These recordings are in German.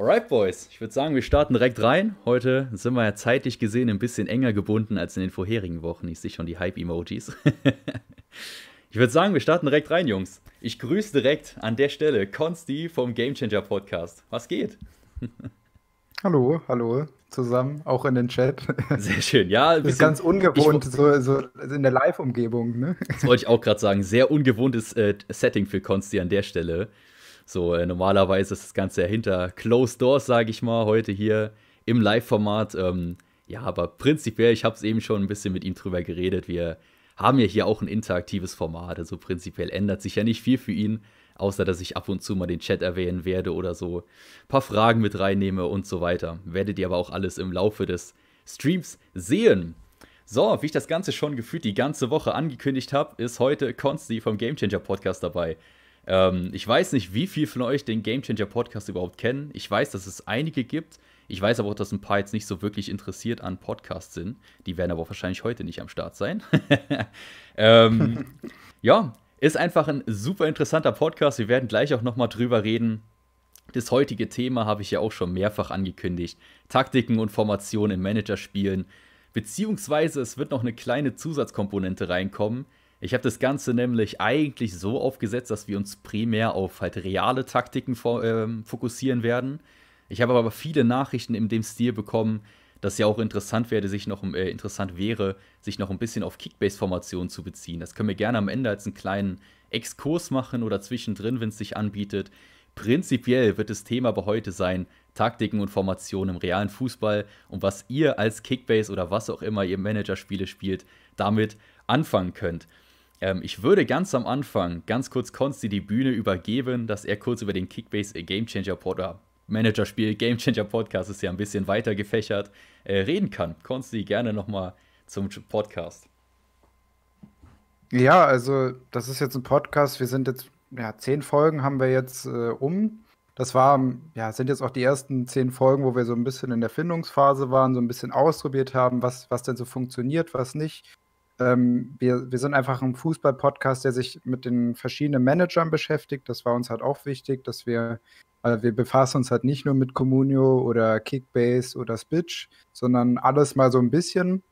Alright, Boys. Ich würde sagen, wir starten direkt rein. Heute sind wir ja zeitlich gesehen ein bisschen enger gebunden als in den vorherigen Wochen. Ich sehe schon die Hype-Emojis. ich würde sagen, wir starten direkt rein, Jungs. Ich grüße direkt an der Stelle Konsti vom Gamechanger Podcast. Was geht? hallo, hallo zusammen, auch in den Chat. Sehr schön, ja. Das ist ganz ungewohnt, ich, so, so in der Live-Umgebung. Ne? Das wollte ich auch gerade sagen. Sehr ungewohntes äh, Setting für Konsti an der Stelle. So, äh, normalerweise ist das Ganze ja hinter Closed Doors, sage ich mal, heute hier im Live-Format. Ähm, ja, aber prinzipiell, ich habe es eben schon ein bisschen mit ihm drüber geredet. Wir haben ja hier auch ein interaktives Format. Also prinzipiell ändert sich ja nicht viel für ihn, außer dass ich ab und zu mal den Chat erwähnen werde oder so ein paar Fragen mit reinnehme und so weiter. Werdet ihr aber auch alles im Laufe des Streams sehen. So, wie ich das Ganze schon gefühlt die ganze Woche angekündigt habe, ist heute Consti vom Gamechanger Podcast dabei. Ähm, ich weiß nicht, wie viel von euch den Game Changer Podcast überhaupt kennen. Ich weiß, dass es einige gibt. Ich weiß aber auch, dass ein paar jetzt nicht so wirklich interessiert an Podcasts sind. Die werden aber wahrscheinlich heute nicht am Start sein. ähm, ja, ist einfach ein super interessanter Podcast. Wir werden gleich auch nochmal drüber reden. Das heutige Thema habe ich ja auch schon mehrfach angekündigt. Taktiken und Formationen im Managerspielen. Beziehungsweise es wird noch eine kleine Zusatzkomponente reinkommen, ich habe das Ganze nämlich eigentlich so aufgesetzt, dass wir uns primär auf halt reale Taktiken äh, fokussieren werden. Ich habe aber viele Nachrichten in dem Stil bekommen, dass ja auch interessant wäre, sich noch äh, interessant wäre, sich noch ein bisschen auf Kickbase-Formationen zu beziehen. Das können wir gerne am Ende als einen kleinen Exkurs machen oder zwischendrin, wenn es sich anbietet. Prinzipiell wird das Thema aber heute sein, Taktiken und Formationen im realen Fußball und was ihr als Kickbase oder was auch immer ihr Managerspiele spielt, damit anfangen könnt. Ähm, ich würde ganz am Anfang ganz kurz Konsti die Bühne übergeben, dass er kurz über den Kickbase Game Changer oder Managerspiel Game Changer Podcast ist ja ein bisschen weiter gefächert, äh, reden kann. Konsti, gerne nochmal zum Podcast. Ja, also das ist jetzt ein Podcast. Wir sind jetzt, ja, zehn Folgen haben wir jetzt äh, um. Das war, ja, sind jetzt auch die ersten zehn Folgen, wo wir so ein bisschen in der Findungsphase waren, so ein bisschen ausprobiert haben, was, was denn so funktioniert, was nicht. Ähm, wir, wir sind einfach ein Fußball-Podcast, der sich mit den verschiedenen Managern beschäftigt. Das war uns halt auch wichtig, dass wir, also wir befassen uns halt nicht nur mit Communio oder Kickbase oder Spitch, sondern alles mal so ein bisschen,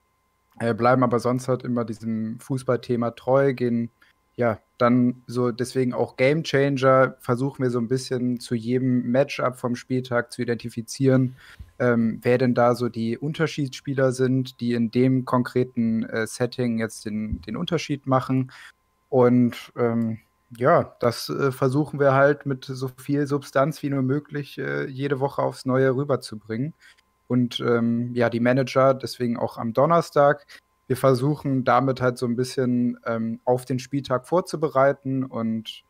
äh, bleiben aber sonst halt immer diesem Fußballthema treu, gehen ja, dann so deswegen auch Game Changer versuchen wir so ein bisschen zu jedem Matchup vom Spieltag zu identifizieren, ähm, wer denn da so die Unterschiedsspieler sind, die in dem konkreten äh, Setting jetzt den, den Unterschied machen. Und ähm, ja, das äh, versuchen wir halt mit so viel Substanz wie nur möglich äh, jede Woche aufs Neue rüberzubringen. Und ähm, ja, die Manager, deswegen auch am Donnerstag. Wir versuchen damit halt so ein bisschen ähm, auf den Spieltag vorzubereiten und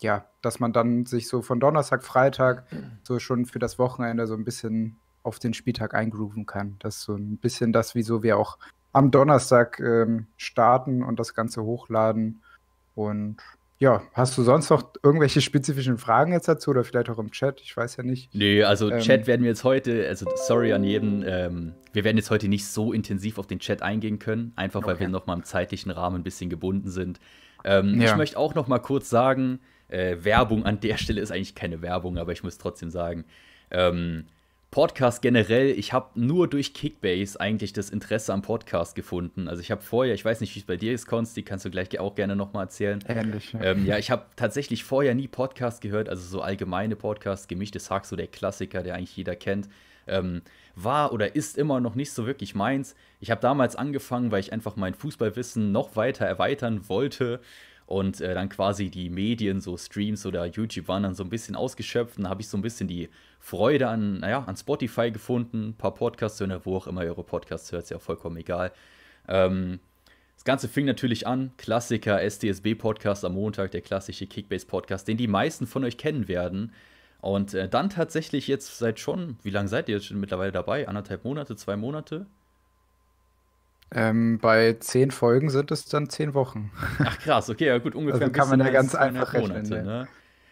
ja, dass man dann sich so von Donnerstag, Freitag so schon für das Wochenende so ein bisschen auf den Spieltag eingrooven kann. Das ist so ein bisschen das, wieso wir auch am Donnerstag ähm, starten und das Ganze hochladen. Und ja, hast du sonst noch irgendwelche spezifischen Fragen jetzt dazu oder vielleicht auch im Chat? Ich weiß ja nicht. Nee, also ähm, Chat werden wir jetzt heute, also sorry an jeden, ähm, wir werden jetzt heute nicht so intensiv auf den Chat eingehen können, einfach weil okay. wir nochmal im zeitlichen Rahmen ein bisschen gebunden sind. Ähm, ja. Ich möchte auch noch mal kurz sagen, äh, Werbung an der Stelle ist eigentlich keine Werbung, aber ich muss trotzdem sagen, ähm, Podcast generell, ich habe nur durch Kickbase eigentlich das Interesse am Podcast gefunden. Also ich habe vorher, ich weiß nicht, wie es bei dir ist, Konst, die kannst du gleich auch gerne nochmal erzählen. Ähnlich. Ja, ähm, ja ich habe tatsächlich vorher nie Podcast gehört, also so allgemeine Podcasts, gemischtes Hack, so der Klassiker, der eigentlich jeder kennt. Ähm, war oder ist immer noch nicht so wirklich meins. Ich habe damals angefangen, weil ich einfach mein Fußballwissen noch weiter erweitern wollte und äh, dann quasi die Medien, so Streams oder YouTube waren dann so ein bisschen ausgeschöpft. Und habe ich so ein bisschen die Freude an, naja, an Spotify gefunden, ein paar Podcasts hören, wo auch immer eure Podcasts hört, ist ja vollkommen egal. Ähm, das Ganze fing natürlich an, Klassiker, SDSB-Podcast am Montag, der klassische Kickbase-Podcast, den die meisten von euch kennen werden. Und äh, dann tatsächlich jetzt seit schon, wie lange seid ihr jetzt schon mittlerweile dabei? Anderthalb Monate, zwei Monate? Ähm, bei zehn Folgen sind es dann zehn Wochen. Ach krass, okay, ja gut, ungefähr. Also kann man ja ganz einfach Monate, rechnen. Ne?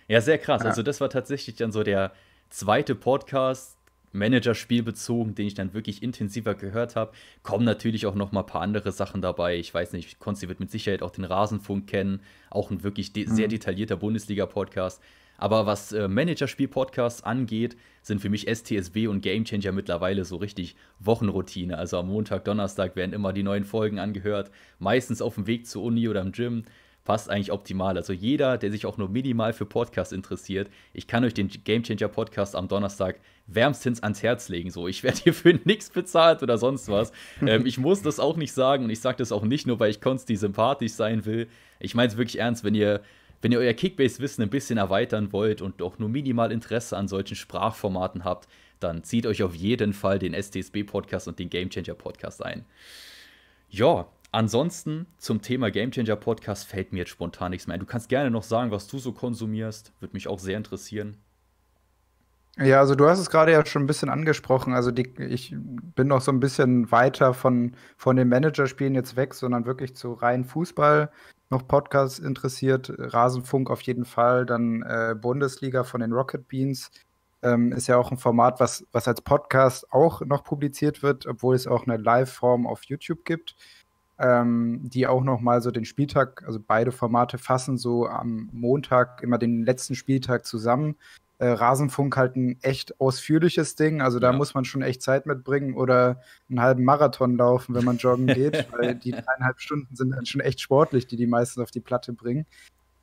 Ja, sehr krass. Ja. Also das war tatsächlich dann so der zweite Podcast, Manager-Spiel bezogen, den ich dann wirklich intensiver gehört habe. Kommen natürlich auch noch mal ein paar andere Sachen dabei. Ich weiß nicht, Konsti wird mit Sicherheit auch den Rasenfunk kennen. Auch ein wirklich de mhm. sehr detaillierter Bundesliga-Podcast. Aber was äh, Managerspiel-Podcasts angeht, sind für mich STSW und Gamechanger mittlerweile so richtig Wochenroutine. Also am Montag, Donnerstag werden immer die neuen Folgen angehört, meistens auf dem Weg zur Uni oder im Gym passt eigentlich optimal. Also jeder, der sich auch nur minimal für Podcasts interessiert, ich kann euch den Gamechanger Podcast am Donnerstag wärmstens ans Herz legen. So, ich werde hierfür nichts bezahlt oder sonst was. ähm, ich muss das auch nicht sagen und ich sage das auch nicht nur, weil ich Konsti sympathisch sein will. Ich meine es wirklich ernst, wenn ihr wenn ihr euer Kickbase-Wissen ein bisschen erweitern wollt und auch nur minimal Interesse an solchen Sprachformaten habt, dann zieht euch auf jeden Fall den STSB-Podcast und den Gamechanger-Podcast ein. Ja, Ansonsten zum Thema Gamechanger Podcast fällt mir jetzt spontan nichts mehr ein. Du kannst gerne noch sagen, was du so konsumierst. Würde mich auch sehr interessieren. Ja, also du hast es gerade ja schon ein bisschen angesprochen. Also die, ich bin noch so ein bisschen weiter von, von den Managerspielen jetzt weg, sondern wirklich zu rein Fußball noch Podcasts interessiert. Rasenfunk auf jeden Fall, dann äh, Bundesliga von den Rocket Beans. Ähm, ist ja auch ein Format, was, was als Podcast auch noch publiziert wird, obwohl es auch eine Live-Form auf YouTube gibt ähm, die auch noch mal so den Spieltag, also beide Formate fassen so am Montag immer den letzten Spieltag zusammen. Äh, Rasenfunk halt ein echt ausführliches Ding, also da ja. muss man schon echt Zeit mitbringen oder einen halben Marathon laufen, wenn man joggen geht, weil die dreieinhalb Stunden sind dann schon echt sportlich, die die meisten auf die Platte bringen.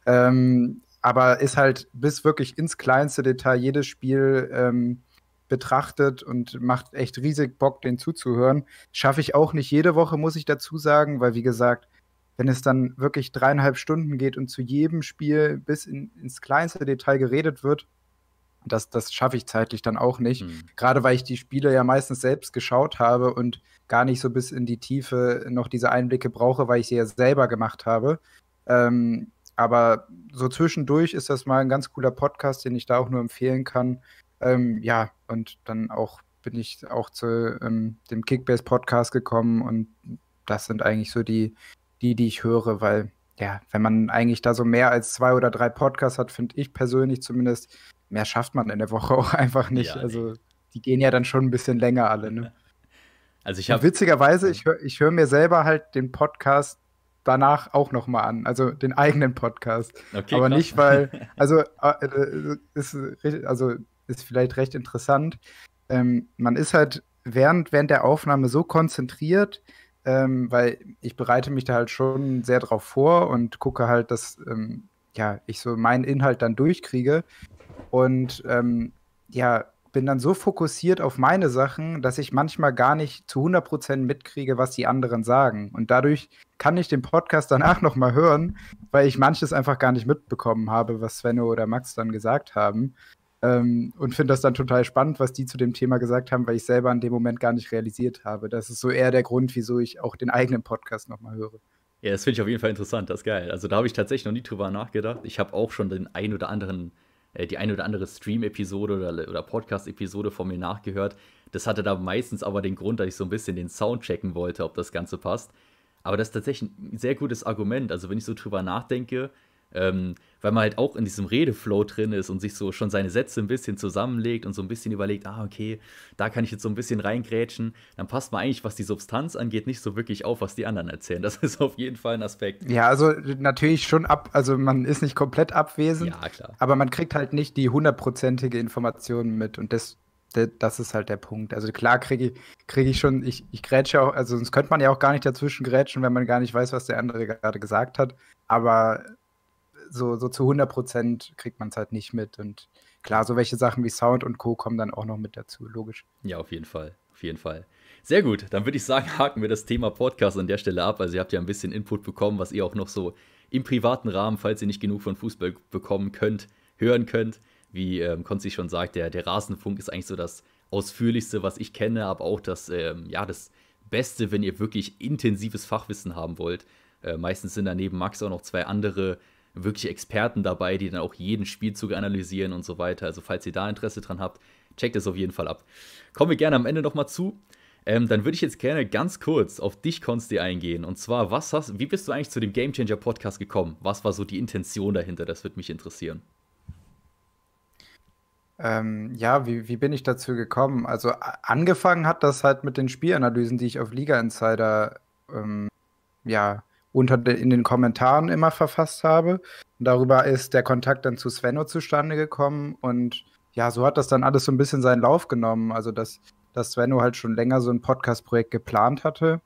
Ähm, aber ist halt bis wirklich ins kleinste Detail jedes Spiel ähm, betrachtet und macht echt riesig Bock, den zuzuhören. Schaffe ich auch nicht jede Woche, muss ich dazu sagen, weil wie gesagt, wenn es dann wirklich dreieinhalb Stunden geht und zu jedem Spiel bis in, ins kleinste Detail geredet wird, das, das schaffe ich zeitlich dann auch nicht. Mhm. Gerade weil ich die Spiele ja meistens selbst geschaut habe und gar nicht so bis in die Tiefe noch diese Einblicke brauche, weil ich sie ja selber gemacht habe. Ähm, aber so zwischendurch ist das mal ein ganz cooler Podcast, den ich da auch nur empfehlen kann. Ähm, ja, und dann auch bin ich auch zu ähm, dem Kickbase-Podcast gekommen und das sind eigentlich so die, die, die ich höre, weil ja, wenn man eigentlich da so mehr als zwei oder drei Podcasts hat, finde ich persönlich zumindest, mehr schafft man in der Woche auch einfach nicht. Ja, also die gehen ja dann schon ein bisschen länger alle, ne? Also ich habe witzigerweise, ich höre ich hör mir selber halt den Podcast danach auch noch mal an, also den eigenen Podcast. Okay, Aber krass. nicht weil, also äh, äh ist also ist vielleicht recht interessant. Ähm, man ist halt während, während der Aufnahme so konzentriert, ähm, weil ich bereite mich da halt schon sehr drauf vor und gucke halt, dass ähm, ja, ich so meinen Inhalt dann durchkriege. Und ähm, ja, bin dann so fokussiert auf meine Sachen, dass ich manchmal gar nicht zu 100% mitkriege, was die anderen sagen. Und dadurch kann ich den Podcast danach nochmal hören, weil ich manches einfach gar nicht mitbekommen habe, was Svenno oder Max dann gesagt haben. Ähm, und finde das dann total spannend, was die zu dem Thema gesagt haben, weil ich selber in dem Moment gar nicht realisiert habe. Das ist so eher der Grund, wieso ich auch den eigenen Podcast nochmal höre. Ja, das finde ich auf jeden Fall interessant, das ist geil. Also da habe ich tatsächlich noch nie drüber nachgedacht. Ich habe auch schon den ein oder anderen, die ein oder andere Stream-Episode oder, oder Podcast-Episode von mir nachgehört. Das hatte da meistens aber den Grund, dass ich so ein bisschen den Sound checken wollte, ob das Ganze passt. Aber das ist tatsächlich ein sehr gutes Argument. Also wenn ich so drüber nachdenke, ähm, weil man halt auch in diesem Redeflow drin ist und sich so schon seine Sätze ein bisschen zusammenlegt und so ein bisschen überlegt, ah, okay, da kann ich jetzt so ein bisschen reingrätschen, dann passt man eigentlich, was die Substanz angeht, nicht so wirklich auf, was die anderen erzählen. Das ist auf jeden Fall ein Aspekt. Ja, also natürlich schon ab, also man ist nicht komplett abwesend, ja, klar. aber man kriegt halt nicht die hundertprozentige Information mit und das, das ist halt der Punkt. Also klar kriege ich, krieg ich schon, ich, ich grätsche auch, also sonst könnte man ja auch gar nicht dazwischen grätschen, wenn man gar nicht weiß, was der andere gerade gesagt hat. Aber so, so zu 100 Prozent kriegt man es halt nicht mit. Und klar, so welche Sachen wie Sound und Co. kommen dann auch noch mit dazu, logisch. Ja, auf jeden Fall. Auf jeden Fall. Sehr gut, dann würde ich sagen, haken wir das Thema Podcast an der Stelle ab. Also ihr habt ja ein bisschen Input bekommen, was ihr auch noch so im privaten Rahmen, falls ihr nicht genug von Fußball bekommen könnt, hören könnt. Wie ähm, Konzi schon sagt, der, der Rasenfunk ist eigentlich so das ausführlichste, was ich kenne, aber auch das, ähm, ja, das Beste, wenn ihr wirklich intensives Fachwissen haben wollt. Äh, meistens sind da neben Max auch noch zwei andere wirklich Experten dabei, die dann auch jeden Spielzug analysieren und so weiter. Also falls ihr da Interesse dran habt, checkt es auf jeden Fall ab. Kommen wir gerne am Ende nochmal zu. Ähm, dann würde ich jetzt gerne ganz kurz auf dich, Konsti, eingehen. Und zwar, was hast, wie bist du eigentlich zu dem Game Changer Podcast gekommen? Was war so die Intention dahinter? Das würde mich interessieren. Ähm, ja, wie, wie bin ich dazu gekommen? Also angefangen hat das halt mit den Spielanalysen, die ich auf Liga Insider ähm, ja, unter de, in den Kommentaren immer verfasst habe. Darüber ist der Kontakt dann zu Svenno zustande gekommen und ja, so hat das dann alles so ein bisschen seinen Lauf genommen. Also, dass, dass Svenno halt schon länger so ein Podcast-Projekt geplant hatte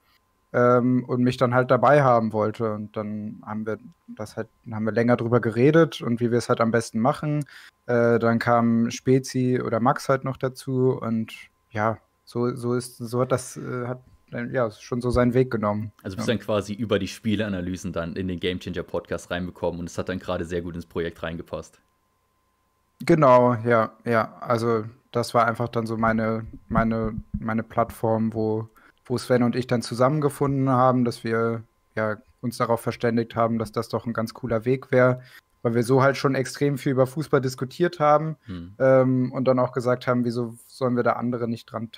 ähm, und mich dann halt dabei haben wollte. Und dann haben wir das halt, haben wir länger drüber geredet und wie wir es halt am besten machen. Äh, dann kam Spezi oder Max halt noch dazu und ja, so, so ist, so hat das, äh, hat ja, schon so seinen Weg genommen. Also bist ja. dann quasi über die Spieleanalysen dann in den Game Changer Podcast reinbekommen und es hat dann gerade sehr gut ins Projekt reingepasst. Genau, ja, ja. Also das war einfach dann so meine, meine, meine Plattform, wo, wo Sven und ich dann zusammengefunden haben, dass wir ja, uns darauf verständigt haben, dass das doch ein ganz cooler Weg wäre, weil wir so halt schon extrem viel über Fußball diskutiert haben hm. ähm, und dann auch gesagt haben, wieso sollen wir da andere nicht dran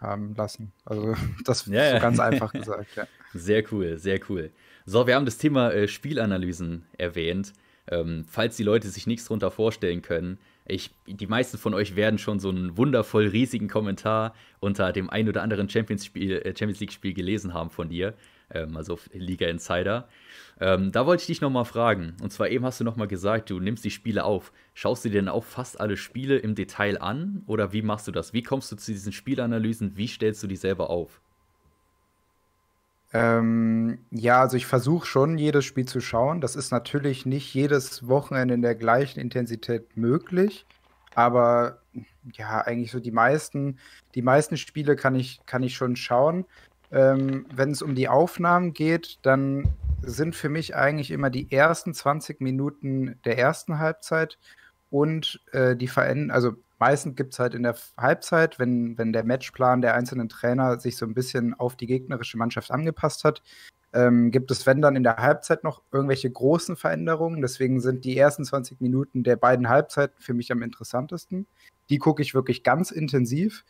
teilhaben lassen. Also das ja, ist so ganz einfach gesagt, ja. Sehr cool, sehr cool. So, wir haben das Thema äh, Spielanalysen erwähnt. Ähm, falls die Leute sich nichts darunter vorstellen können, ich, die meisten von euch werden schon so einen wundervoll riesigen Kommentar unter dem ein oder anderen Champions, Spiel, äh, Champions League-Spiel gelesen haben von dir, ähm, also Liga Insider. Ähm, da wollte ich dich nochmal fragen. Und zwar eben hast du nochmal gesagt, du nimmst die Spiele auf. Schaust du dir denn auch fast alle Spiele im Detail an? Oder wie machst du das? Wie kommst du zu diesen Spielanalysen? Wie stellst du die selber auf? Ähm, ja, also ich versuche schon, jedes Spiel zu schauen. Das ist natürlich nicht jedes Wochenende in der gleichen Intensität möglich. Aber ja, eigentlich so die meisten, die meisten Spiele kann ich, kann ich schon schauen. Ähm, Wenn es um die Aufnahmen geht, dann sind für mich eigentlich immer die ersten 20 Minuten der ersten Halbzeit und äh, die Veränderung, also meistens gibt es halt in der Halbzeit, wenn, wenn der Matchplan der einzelnen Trainer sich so ein bisschen auf die gegnerische Mannschaft angepasst hat, ähm, gibt es, wenn dann in der Halbzeit noch irgendwelche großen Veränderungen. Deswegen sind die ersten 20 Minuten der beiden Halbzeiten für mich am interessantesten. Die gucke ich wirklich ganz intensiv.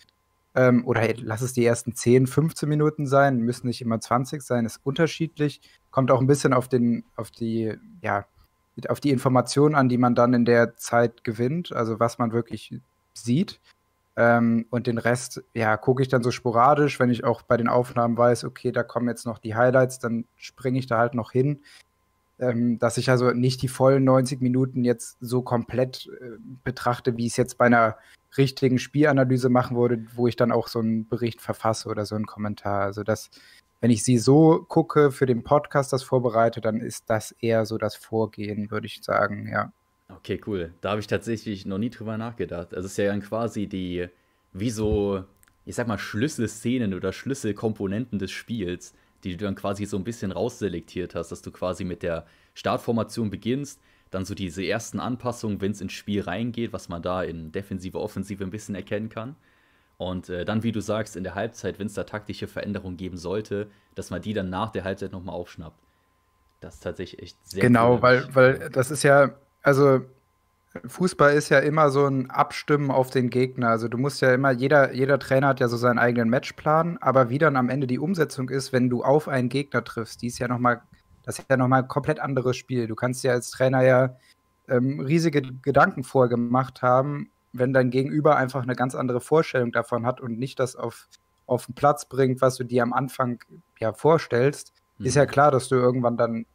Ähm, oder hey, lass es die ersten 10, 15 Minuten sein, müssen nicht immer 20 sein, ist unterschiedlich. Kommt auch ein bisschen auf den, auf die, ja, auf die Informationen an, die man dann in der Zeit gewinnt, also was man wirklich sieht. Ähm, und den Rest, ja, gucke ich dann so sporadisch, wenn ich auch bei den Aufnahmen weiß, okay, da kommen jetzt noch die Highlights, dann springe ich da halt noch hin. Ähm, dass ich also nicht die vollen 90 Minuten jetzt so komplett äh, betrachte, wie es jetzt bei einer richtigen Spielanalyse machen würde, wo ich dann auch so einen Bericht verfasse oder so einen Kommentar. Also das, wenn ich sie so gucke, für den Podcast das vorbereite, dann ist das eher so das Vorgehen, würde ich sagen, ja. Okay, cool. Da habe ich tatsächlich noch nie drüber nachgedacht. Also es ist ja dann quasi die, wie so, ich sag mal, Schlüsselszenen oder Schlüsselkomponenten des Spiels, die du dann quasi so ein bisschen rausselektiert hast, dass du quasi mit der Startformation beginnst, dann so diese ersten Anpassungen, wenn es ins Spiel reingeht, was man da in Defensive, Offensive ein bisschen erkennen kann. Und äh, dann, wie du sagst, in der Halbzeit, wenn es da taktische Veränderungen geben sollte, dass man die dann nach der Halbzeit nochmal aufschnappt. Das ist tatsächlich echt sehr Genau, cool. weil, weil das ist ja, also Fußball ist ja immer so ein Abstimmen auf den Gegner. Also du musst ja immer, jeder, jeder Trainer hat ja so seinen eigenen Matchplan, aber wie dann am Ende die Umsetzung ist, wenn du auf einen Gegner triffst, die ist ja nochmal, das ist ja nochmal ein komplett anderes Spiel. Du kannst ja als Trainer ja ähm, riesige Gedanken vorgemacht haben, wenn dein Gegenüber einfach eine ganz andere Vorstellung davon hat und nicht das auf, auf den Platz bringt, was du dir am Anfang ja vorstellst, mhm. ist ja mhm. klar, dass du irgendwann dann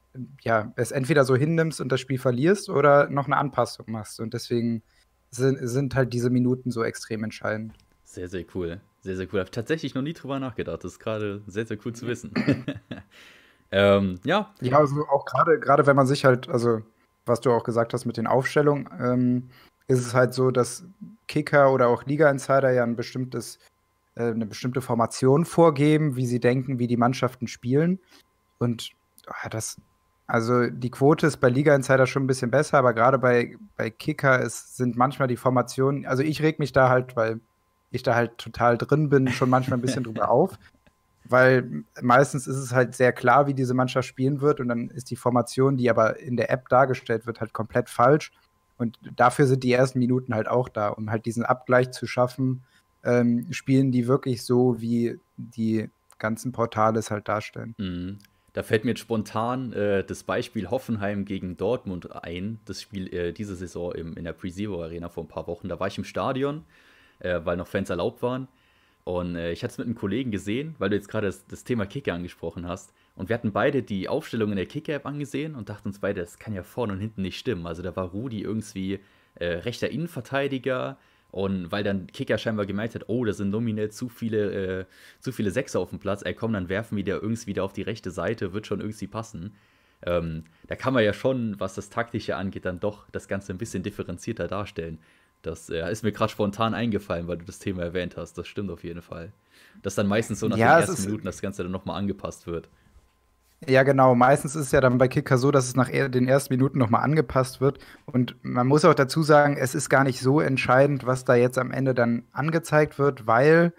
ja, es entweder so hinnimmst und das Spiel verlierst oder noch eine Anpassung machst. Und deswegen sind, sind halt diese Minuten so extrem entscheidend. Sehr, sehr cool. Sehr, sehr cool. Habe tatsächlich noch nie drüber nachgedacht. Das ist gerade sehr, sehr cool zu wissen. ähm, ja. Ja, also auch gerade, gerade wenn man sich halt, also was du auch gesagt hast mit den Aufstellungen, ähm, ist es halt so, dass Kicker oder auch Liga-Insider ja ein bestimmtes, äh, eine bestimmte Formation vorgeben, wie sie denken, wie die Mannschaften spielen. Und oh, das, also die Quote ist bei Liga Insider schon ein bisschen besser, aber gerade bei, bei Kicker ist, sind manchmal die Formationen, also ich reg mich da halt, weil ich da halt total drin bin, schon manchmal ein bisschen drüber auf. Weil meistens ist es halt sehr klar, wie diese Mannschaft spielen wird und dann ist die Formation, die aber in der App dargestellt wird, halt komplett falsch. Und dafür sind die ersten Minuten halt auch da, um halt diesen Abgleich zu schaffen, ähm, spielen die wirklich so, wie die ganzen Portale es halt darstellen. Mhm. Da fällt mir jetzt spontan äh, das Beispiel Hoffenheim gegen Dortmund ein. Das Spiel äh, diese Saison im, in der Pre-Zero Arena vor ein paar Wochen. Da war ich im Stadion, äh, weil noch Fans erlaubt waren. Und äh, ich hatte es mit einem Kollegen gesehen, weil du jetzt gerade das, das, Thema Kicker angesprochen hast. Und wir hatten beide die Aufstellung in der Kicker-App angesehen und dachten uns beide, das kann ja vorne und hinten nicht stimmen. Also da war Rudi irgendwie äh, rechter Innenverteidiger, und weil dann Kicker scheinbar gemerkt hat, oh, da sind nominell zu viele, äh, zu viele Sechser auf dem Platz, ey komm, dann werfen wir der irgendwie wieder auf die rechte Seite, wird schon irgendwie passen. Ähm, da kann man ja schon, was das Taktische angeht, dann doch das Ganze ein bisschen differenzierter darstellen. Das äh, ist mir gerade spontan eingefallen, weil du das Thema erwähnt hast. Das stimmt auf jeden Fall. Dass dann meistens so nach ja, den ersten Minuten das Ganze dann nochmal angepasst wird. Ja, genau. Meistens ist es ja dann bei Kicker so, dass es nach den ersten Minuten nochmal angepasst wird. Und man muss auch dazu sagen, es ist gar nicht so entscheidend, was da jetzt am Ende dann angezeigt wird, weil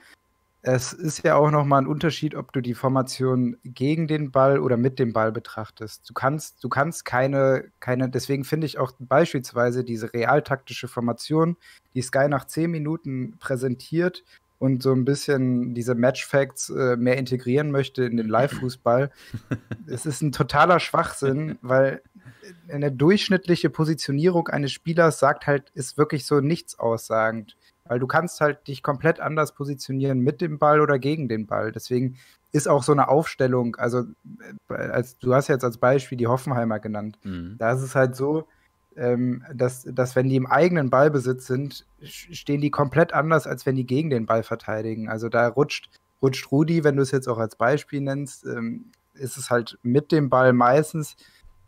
es ist ja auch nochmal ein Unterschied, ob du die Formation gegen den Ball oder mit dem Ball betrachtest. Du kannst, du kannst keine, keine, deswegen finde ich auch beispielsweise diese realtaktische Formation, die Sky nach zehn Minuten präsentiert, und so ein bisschen diese Matchfacts äh, mehr integrieren möchte in den Live-Fußball. es ist ein totaler Schwachsinn, weil eine durchschnittliche Positionierung eines Spielers sagt halt, ist wirklich so nichts aussagend. Weil du kannst halt dich komplett anders positionieren mit dem Ball oder gegen den Ball. Deswegen ist auch so eine Aufstellung, also äh, als du hast jetzt als Beispiel die Hoffenheimer genannt. Mhm. Da ist es halt so, ähm, dass, dass wenn die im eigenen Ballbesitz sind, stehen die komplett anders, als wenn die gegen den Ball verteidigen. Also da rutscht, rutscht Rudi, wenn du es jetzt auch als Beispiel nennst, ähm, ist es halt mit dem Ball meistens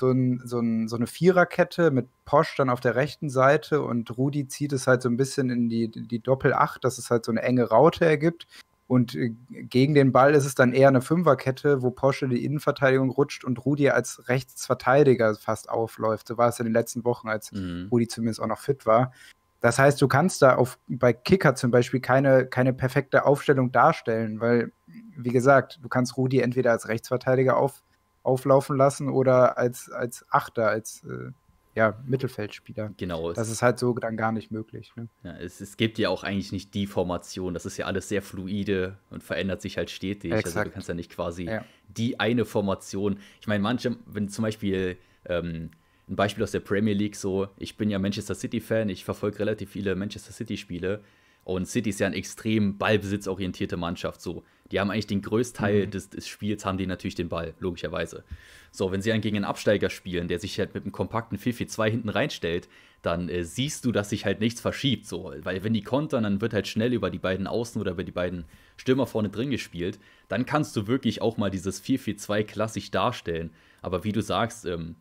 so, ein, so, ein, so eine Viererkette mit Posch dann auf der rechten Seite und Rudi zieht es halt so ein bisschen in die, die Doppel-Acht, dass es halt so eine enge Raute ergibt. Und äh, gegen den Ball ist es dann eher eine Fünferkette, wo Porsche die Innenverteidigung rutscht und Rudi als Rechtsverteidiger fast aufläuft. So war es in den letzten Wochen, als mhm. Rudi zumindest auch noch fit war. Das heißt, du kannst da auf, bei Kicker zum Beispiel keine, keine perfekte Aufstellung darstellen, weil, wie gesagt, du kannst Rudi entweder als Rechtsverteidiger auf, auflaufen lassen oder als, als Achter, als äh, ja, Mittelfeldspieler. Genau. Das ist halt so dann gar nicht möglich. Ne? Ja, es, es, gibt ja auch eigentlich nicht die Formation. Das ist ja alles sehr fluide und verändert sich halt stetig. Exakt. Also du kannst ja nicht quasi ja. die eine Formation. Ich meine, manche, wenn zum Beispiel ähm, ein Beispiel aus der Premier League so, ich bin ja Manchester City-Fan, ich verfolge relativ viele Manchester City-Spiele und City ist ja eine extrem ballbesitzorientierte Mannschaft. So, die haben eigentlich den größten Teil mhm. des, des, Spiels, haben die natürlich den Ball, logischerweise. So, wenn sie dann gegen einen Absteiger spielen, der sich halt mit einem kompakten 4-4-2 hinten reinstellt, dann äh, siehst du, dass sich halt nichts verschiebt. So, weil wenn die kontern, dann wird halt schnell über die beiden Außen oder über die beiden Stürmer vorne drin gespielt. Dann kannst du wirklich auch mal dieses 4-4-2 klassisch darstellen. Aber wie du sagst, ähm,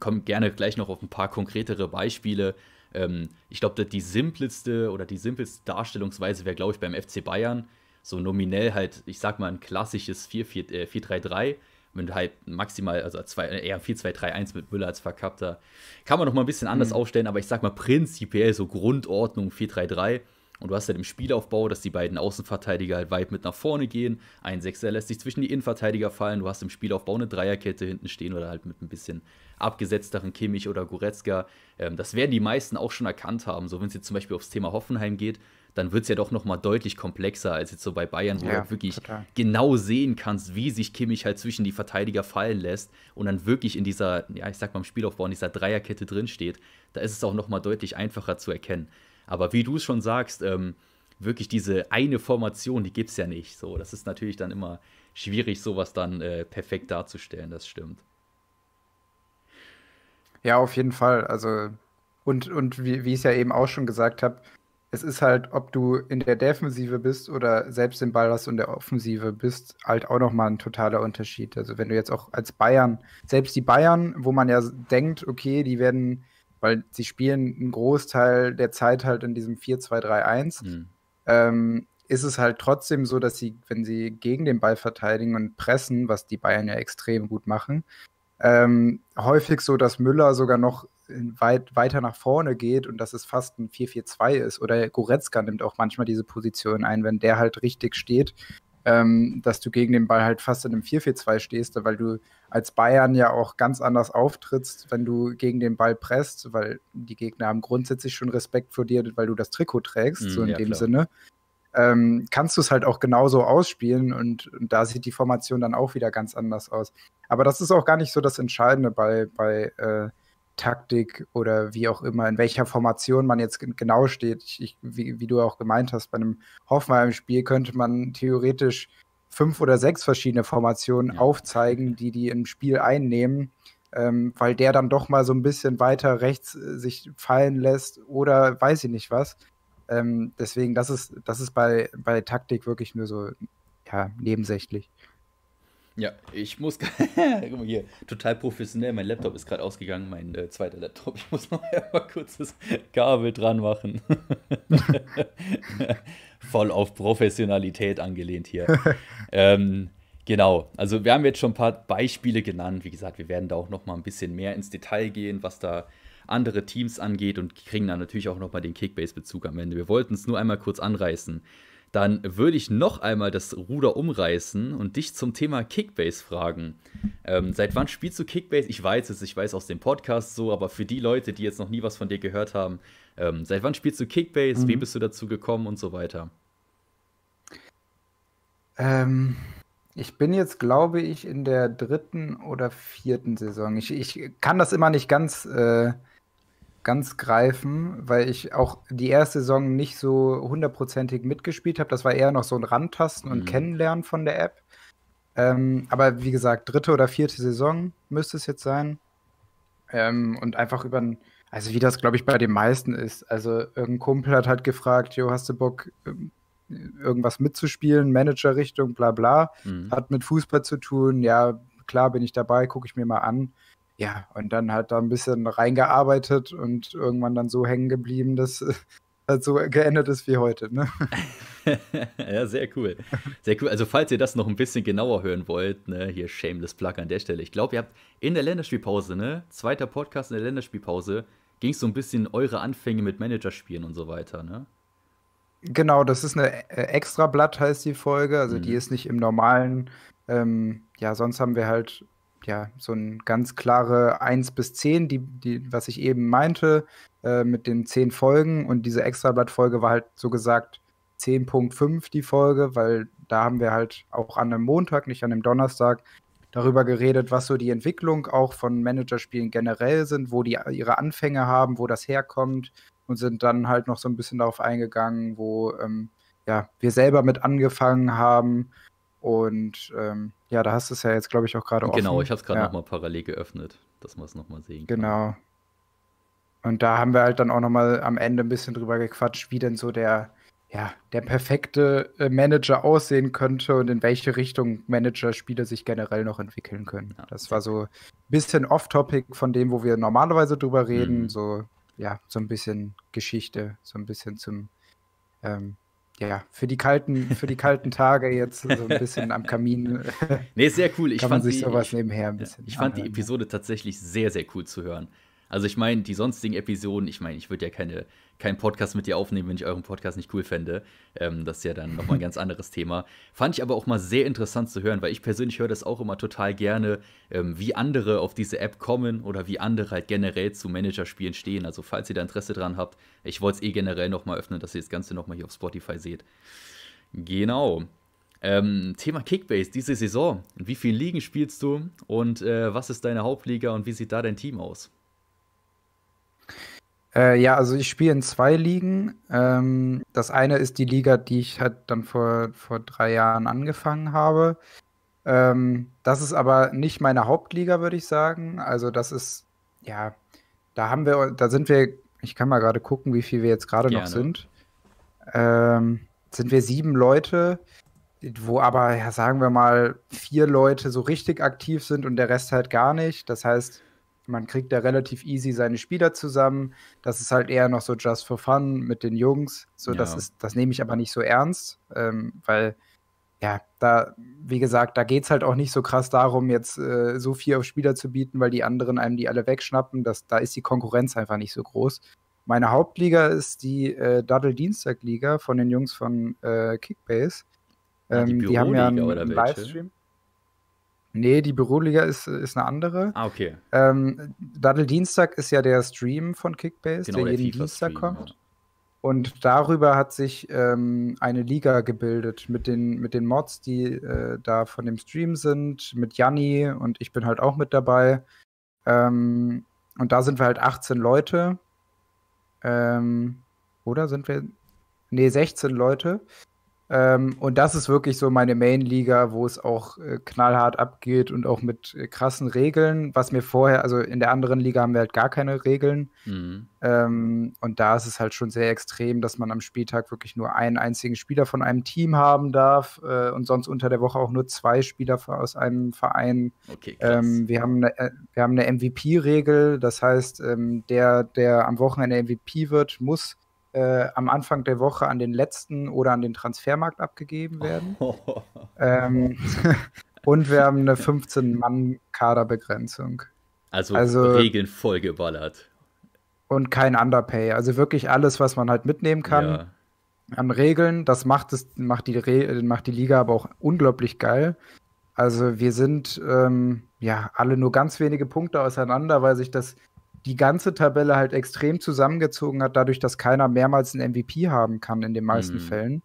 komm gerne gleich noch auf ein paar konkretere Beispiele. Ähm, ich glaube, die simpelste oder die simpelste Darstellungsweise wäre, glaube ich, beim FC Bayern. So nominell halt, ich sag mal, ein klassisches 4-3-3 äh, mit halt maximal, also zwei, äh, eher 4-2-3-1 mit Müller als verkappter. Kann man noch mal ein bisschen anders mhm. aufstellen, aber ich sag mal prinzipiell so Grundordnung 4-3-3. Und du hast halt im Spielaufbau, dass die beiden Außenverteidiger halt weit mit nach vorne gehen. Ein Sechser lässt sich zwischen die Innenverteidiger fallen. Du hast im Spielaufbau eine Dreierkette hinten stehen oder halt mit ein bisschen abgesetzteren Kimmich oder Goretzka. Ähm, das werden die meisten auch schon erkannt haben. So, wenn es jetzt zum Beispiel aufs Thema Hoffenheim geht, dann wird es ja doch noch mal deutlich komplexer als jetzt so bei Bayern, wo ja, du halt wirklich total. genau sehen kannst, wie sich Kimmich halt zwischen die Verteidiger fallen lässt und dann wirklich in dieser, ja, ich sag mal im Spielaufbau, in dieser Dreierkette drin steht. Da ist es auch noch mal deutlich einfacher zu erkennen. Aber wie du es schon sagst, ähm, wirklich diese eine Formation, die gibt es ja nicht. So, das ist natürlich dann immer schwierig, sowas dann äh, perfekt darzustellen, das stimmt. Ja, auf jeden Fall. Also, und, und wie, wie ich es ja eben auch schon gesagt habe, es ist halt, ob du in der Defensive bist oder selbst den Ball hast und der Offensive bist, halt auch nochmal ein totaler Unterschied. Also wenn du jetzt auch als Bayern, selbst die Bayern, wo man ja denkt, okay, die werden weil sie spielen einen Großteil der Zeit halt in diesem 4-2-3-1. Mhm. Ähm, ist es halt trotzdem so, dass sie, wenn sie gegen den Ball verteidigen und pressen, was die Bayern ja extrem gut machen, ähm, häufig so, dass Müller sogar noch weit, weiter nach vorne geht und dass es fast ein 4-4-2 ist. Oder Goretzka nimmt auch manchmal diese Position ein, wenn der halt richtig steht ähm, dass du gegen den Ball halt fast in einem 4-4-2 stehst, weil du als Bayern ja auch ganz anders auftrittst, wenn du gegen den Ball presst, weil die Gegner haben grundsätzlich schon Respekt vor dir, weil du das Trikot trägst, mm, so in ja, dem klar. Sinne. Ähm, kannst du es halt auch genauso ausspielen und, und, da sieht die Formation dann auch wieder ganz anders aus. Aber das ist auch gar nicht so das Entscheidende bei, bei äh, Taktik oder wie auch immer, in welcher Formation man jetzt genau steht. Ich, wie, wie, du auch gemeint hast, bei einem Hoffenheim-Spiel könnte man theoretisch fünf oder sechs verschiedene Formationen ja. aufzeigen, die die im Spiel einnehmen, ähm, weil der dann doch mal so ein bisschen weiter rechts äh, sich fallen lässt oder weiß ich nicht was. Ähm, deswegen, das ist, das ist bei, bei Taktik wirklich nur so ja, nebensächlich. Ja, ich muss. Guck mal hier, total professionell. Mein Laptop ist gerade ausgegangen, mein äh, zweiter Laptop. Ich muss noch mal kurz das Kabel dran machen. Voll auf Professionalität angelehnt hier. ähm, genau, also wir haben jetzt schon ein paar Beispiele genannt. Wie gesagt, wir werden da auch noch mal ein bisschen mehr ins Detail gehen, was da andere Teams angeht und kriegen dann natürlich auch noch mal den Kickbase-Bezug am Ende. Wir wollten es nur einmal kurz anreißen dann würde ich noch einmal das Ruder umreißen und dich zum Thema Kickbase fragen. Ähm, seit wann spielst du Kickbase? Ich weiß es, ich weiß aus dem Podcast so, aber für die Leute, die jetzt noch nie was von dir gehört haben, ähm, seit wann spielst du Kickbase? Mhm. Wie bist du dazu gekommen und so weiter? Ähm, ich bin jetzt, glaube ich, in der dritten oder vierten Saison. Ich, ich kann das immer nicht ganz. Äh ganz greifen, weil ich auch die erste Saison nicht so hundertprozentig mitgespielt habe. Das war eher noch so ein Randtasten und mhm. Kennenlernen von der App. Ähm, aber wie gesagt, dritte oder vierte Saison müsste es jetzt sein. Ähm, und einfach über ein, also wie das, glaube ich, bei den meisten ist. Also irgendein Kumpel hat halt gefragt, jo, hast du Bock, ähm, irgendwas mitzuspielen, Manager-Richtung, bla bla. Mhm. Hat mit Fußball zu tun, ja, klar bin ich dabei, gucke ich mir mal an. Ja, und dann halt da ein bisschen reingearbeitet und irgendwann dann so hängen geblieben, dass halt so geendet ist wie heute. Ne? ja, sehr cool. Sehr cool. Also, falls ihr das noch ein bisschen genauer hören wollt, ne, hier Shameless Plug an der Stelle. Ich glaube, ihr habt in der Länderspielpause, ne, zweiter Podcast in der Länderspielpause, ging es so ein bisschen eure Anfänge mit Managerspielen und so weiter, ne? Genau, das ist eine äh, Extrablatt, heißt die Folge. Also, mhm. die ist nicht im normalen. Ähm, ja, sonst haben wir halt ja, so ein ganz klare 1 bis 10, die, die, was ich eben meinte, äh, mit den 10 Folgen. Und diese Extrablatt-Folge war halt so gesagt 10.5 die Folge, weil da haben wir halt auch an einem Montag, nicht an einem Donnerstag, darüber geredet, was so die Entwicklung auch von Managerspielen generell sind, wo die ihre Anfänge haben, wo das herkommt und sind dann halt noch so ein bisschen darauf eingegangen, wo ähm, ja, wir selber mit angefangen haben und ähm, ja, da hast du es ja jetzt, glaube ich, auch gerade offen. Genau, ich habe es gerade ja. nochmal parallel geöffnet, dass man es nochmal sehen kann. Genau. Und da haben wir halt dann auch nochmal am Ende ein bisschen drüber gequatscht, wie denn so der, ja, der perfekte äh, Manager aussehen könnte und in welche Richtung Manager-Spiele sich generell noch entwickeln können. Ja. Das war so ein bisschen off-topic von dem, wo wir normalerweise drüber reden, mhm. so, ja, so ein bisschen Geschichte, so ein bisschen zum, ähm, ja, für die kalten, für die kalten Tage jetzt so ein bisschen am Kamin. nee, sehr cool. Ich kann fand man sich die, sowas nebenher ein bisschen. Ich fand die Episode tatsächlich sehr, sehr cool zu hören. Also ich meine, die sonstigen Episoden, ich meine, ich würde ja keine, keinen Podcast mit dir aufnehmen, wenn ich euren Podcast nicht cool fände. Ähm, das ist ja dann nochmal ein ganz anderes Thema. Fand ich aber auch mal sehr interessant zu hören, weil ich persönlich höre das auch immer total gerne, ähm, wie andere auf diese App kommen oder wie andere halt generell zu Managerspielen stehen. Also falls ihr da Interesse dran habt, ich wollte es eh generell nochmal öffnen, dass ihr das Ganze nochmal hier auf Spotify seht. Genau. Ähm, Thema Kickbase, diese Saison. In wie vielen Ligen spielst du und äh, was ist deine Hauptliga und wie sieht da dein Team aus? Äh, ja, also ich spiele in zwei Ligen. Ähm, das eine ist die Liga, die ich halt dann vor, vor drei Jahren angefangen habe. Ähm, das ist aber nicht meine Hauptliga, würde ich sagen. Also das ist, ja, da haben wir, da sind wir, ich kann mal gerade gucken, wie viel wir jetzt gerade noch sind. Ähm, sind wir sieben Leute, wo aber, ja, sagen wir mal, vier Leute so richtig aktiv sind und der Rest halt gar nicht. Das heißt, man kriegt da relativ easy seine Spieler zusammen. Das ist halt eher noch so just for fun mit den Jungs. So, ja. das ist, das nehme ich aber nicht so ernst, ähm, weil ja, da, wie gesagt, da geht es halt auch nicht so krass darum, jetzt äh, so viel auf Spieler zu bieten, weil die anderen einem die alle wegschnappen. Das, da ist die Konkurrenz einfach nicht so groß. Meine Hauptliga ist die äh, Daddle Dienstag Liga von den Jungs von äh, Kickbase. Ähm, die, die, haben ja einen, einen Livestream. Nee, die Büroliga ist, ist eine andere. Ah, okay. Ähm, Daddel Dienstag ist ja der Stream von Kickbase, genau, der, der jeden Dienstag kommt. Ja. Und darüber hat sich ähm, eine Liga gebildet mit den, mit den Mods, die äh, da von dem Stream sind, mit Janni und ich bin halt auch mit dabei. Ähm, und da sind wir halt 18 Leute. Ähm, oder sind wir? Nee, 16 Leute. Ähm, und das ist wirklich so meine Main-Liga, wo es auch äh, knallhart abgeht und auch mit äh, krassen Regeln. Was mir vorher, also in der anderen Liga haben wir halt gar keine Regeln. Mhm. Ähm, und da ist es halt schon sehr extrem, dass man am Spieltag wirklich nur einen einzigen Spieler von einem Team haben darf äh, und sonst unter der Woche auch nur zwei Spieler aus einem Verein. Okay, ähm, wir haben eine, äh, wir haben eine MVP-Regel, das heißt, ähm, der, der am Wochenende MVP wird, muss äh, am Anfang der Woche an den letzten oder an den Transfermarkt abgegeben werden. Oh. Ähm, und wir haben eine 15-Mann-Kaderbegrenzung. Also, also Regeln vollgeballert. Und kein Underpay. Also wirklich alles, was man halt mitnehmen kann. Ja. An Regeln, das macht, es, macht, die Re macht die Liga aber auch unglaublich geil. Also wir sind ähm, ja alle nur ganz wenige Punkte auseinander, weil sich das die ganze Tabelle halt extrem zusammengezogen hat, dadurch, dass keiner mehrmals einen MVP haben kann in den meisten mhm. Fällen,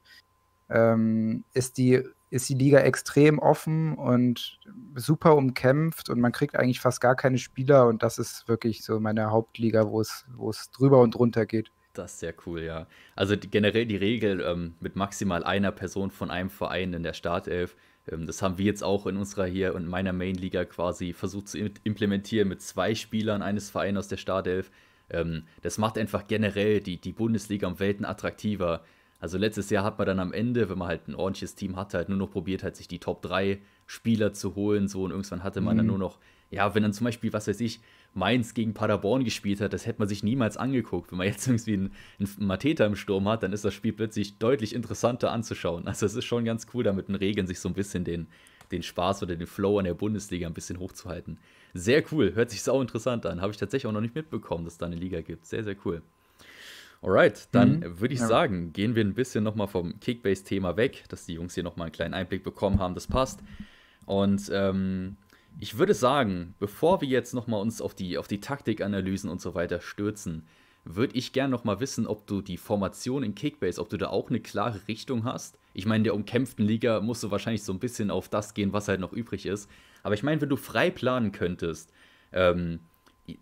ähm, ist, die, ist die Liga extrem offen und super umkämpft und man kriegt eigentlich fast gar keine Spieler und das ist wirklich so meine Hauptliga, wo es, wo es drüber und drunter geht. Das ist sehr cool, ja. Also die, generell die Regel ähm, mit maximal einer Person von einem Verein in der Startelf das haben wir jetzt auch in unserer hier und meiner Main-Liga quasi versucht zu implementieren mit zwei Spielern eines Vereins aus der Startelf. Ähm, das macht einfach generell die, die Bundesliga um Welten attraktiver. Also letztes Jahr hat man dann am Ende, wenn man halt ein ordentliches Team hatte, halt nur noch probiert, halt sich die Top 3 Spieler zu holen. So und irgendwann hatte man mhm. dann nur noch, ja, wenn dann zum Beispiel, was weiß ich, Mainz gegen Paderborn gespielt hat, das hätte man sich niemals angeguckt. Wenn man jetzt irgendwie einen, einen Mateta im Sturm hat, dann ist das Spiel plötzlich deutlich interessanter anzuschauen. Also es ist schon ganz cool, da mit den Regeln sich so ein bisschen den, den Spaß oder den Flow an der Bundesliga ein bisschen hochzuhalten. Sehr cool, hört sich sau interessant an. Habe ich tatsächlich auch noch nicht mitbekommen, dass es da eine Liga gibt. Sehr, sehr cool. Alright, dann mhm. würde ich ja. sagen, gehen wir ein bisschen nochmal vom Kickbase-Thema weg, dass die Jungs hier nochmal einen kleinen Einblick bekommen haben, das passt. Und ähm, ich würde sagen, bevor wir jetzt nochmal uns auf die, auf die Taktikanalysen und so weiter stürzen, würde ich gerne nochmal wissen, ob du die Formation in Kickbase, ob du da auch eine klare Richtung hast. Ich meine, in der umkämpften Liga musst du wahrscheinlich so ein bisschen auf das gehen, was halt noch übrig ist. Aber ich meine, wenn du frei planen könntest, ähm,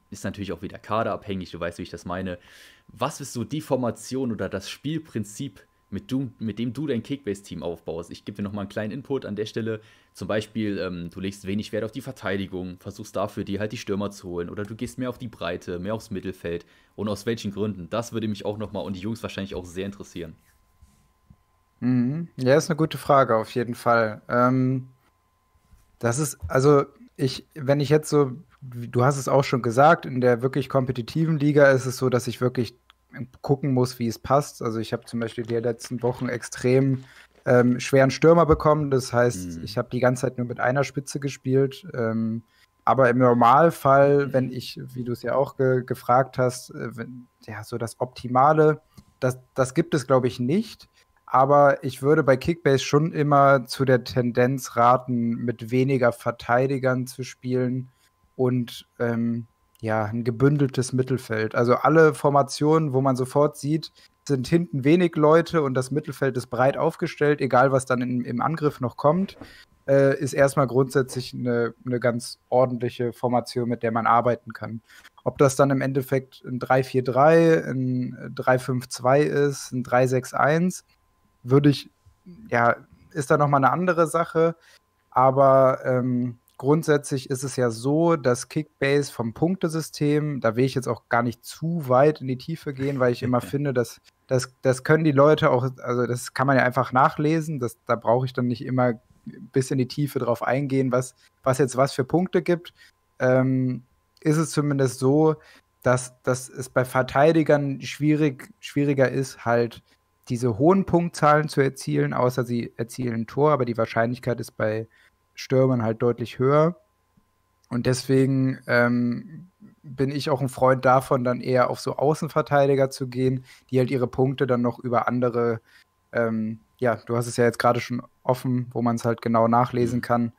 ist natürlich auch wieder kaderabhängig, du weißt, wie ich das meine. Was ist so die Formation oder das Spielprinzip, mit, du, mit dem du dein Kickbase-Team aufbaust. Ich gebe dir nochmal einen kleinen Input an der Stelle. Zum Beispiel, ähm, du legst wenig Wert auf die Verteidigung, versuchst dafür dir halt die Stürmer zu holen oder du gehst mehr auf die Breite, mehr aufs Mittelfeld und aus welchen Gründen. Das würde mich auch nochmal und die Jungs wahrscheinlich auch sehr interessieren. Mhm. Ja, ist eine gute Frage, auf jeden Fall. Ähm, das ist, also ich, wenn ich jetzt so, du hast es auch schon gesagt, in der wirklich kompetitiven Liga ist es so, dass ich wirklich gucken muss, wie es passt. Also ich habe zum Beispiel die letzten Wochen extrem ähm, schweren Stürmer bekommen. Das heißt, mhm. ich habe die ganze Zeit nur mit einer Spitze gespielt. Ähm, aber im Normalfall, wenn ich, wie du es ja auch ge gefragt hast, äh, wenn, ja, so das Optimale, das, das gibt es, glaube ich, nicht. Aber ich würde bei Kickbase schon immer zu der Tendenz raten, mit weniger Verteidigern zu spielen und ähm, ja, ein gebündeltes Mittelfeld. Also alle Formationen, wo man sofort sieht, sind hinten wenig Leute und das Mittelfeld ist breit aufgestellt, egal was dann in, im Angriff noch kommt, äh, ist erstmal grundsätzlich eine, eine ganz ordentliche Formation, mit der man arbeiten kann. Ob das dann im Endeffekt ein 3-4-3, ein 3-5-2 ist, ein 3-6-1, würde ich, ja, ist da nochmal eine andere Sache. Aber ähm, grundsätzlich ist es ja so, dass Kickbase vom Punktesystem, da will ich jetzt auch gar nicht zu weit in die Tiefe gehen, weil ich immer finde, dass das, das können die Leute auch, also das kann man ja einfach nachlesen, das, da brauche ich dann nicht immer bis in die Tiefe drauf eingehen, was, was jetzt was für Punkte gibt. Ähm, ist es zumindest so, dass, dass es bei Verteidigern schwierig, schwieriger ist, halt diese hohen Punktzahlen zu erzielen, außer sie erzielen ein Tor, aber die Wahrscheinlichkeit ist bei Stürmern halt deutlich höher. Und deswegen ähm, bin ich auch ein Freund davon, dann eher auf so Außenverteidiger zu gehen, die halt ihre Punkte dann noch über andere, ähm, ja, du hast es ja jetzt gerade schon offen, wo man es halt genau nachlesen kann,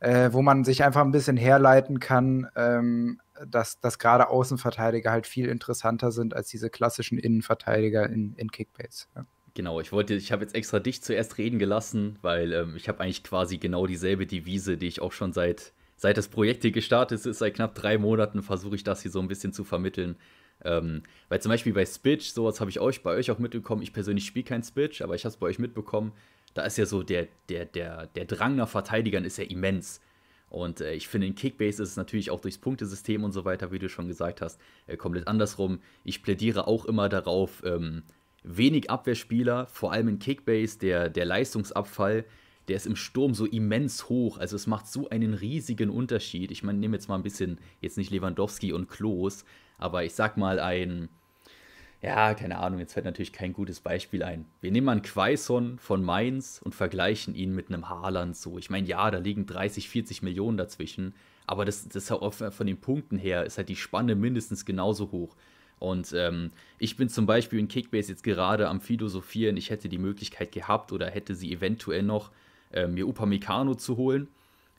äh, wo man sich einfach ein bisschen herleiten kann, ähm, dass, dass gerade Außenverteidiger halt viel interessanter sind als diese klassischen Innenverteidiger in, in Kickbase. Ja. Genau, ich wollte, ich habe jetzt extra dich zuerst reden gelassen, weil ähm, ich habe eigentlich quasi genau dieselbe Devise, die ich auch schon seit, seit das Projekt hier gestartet ist, seit knapp drei Monaten versuche ich das hier so ein bisschen zu vermitteln. Ähm, weil zum Beispiel bei Spitch, sowas habe ich euch bei euch auch mitbekommen. Ich persönlich spiele kein Spitch, aber ich habe es bei euch mitbekommen. Da ist ja so der, der, der, der Drang nach Verteidigern ist ja immens. Und äh, ich finde, in Kickbase ist es natürlich auch durchs Punktesystem und so weiter, wie du schon gesagt hast, äh, komplett andersrum. Ich plädiere auch immer darauf, ähm, wenig Abwehrspieler, vor allem in Kickbase, der, der Leistungsabfall, der ist im Sturm so immens hoch. Also es macht so einen riesigen Unterschied. Ich meine, nehme jetzt mal ein bisschen, jetzt nicht Lewandowski und Klos, aber ich sag mal ein, ja, keine Ahnung, jetzt fällt natürlich kein gutes Beispiel ein. Wir nehmen mal einen Quaison von Mainz und vergleichen ihn mit einem Haaland so. Ich meine, ja, da liegen 30, 40 Millionen dazwischen, aber das, das von den Punkten her ist halt die Spanne mindestens genauso hoch. Und ähm, ich bin zum Beispiel in Kickbase jetzt gerade am Philosophieren, ich hätte die Möglichkeit gehabt oder hätte sie eventuell noch, äh, mir Upamecano zu holen.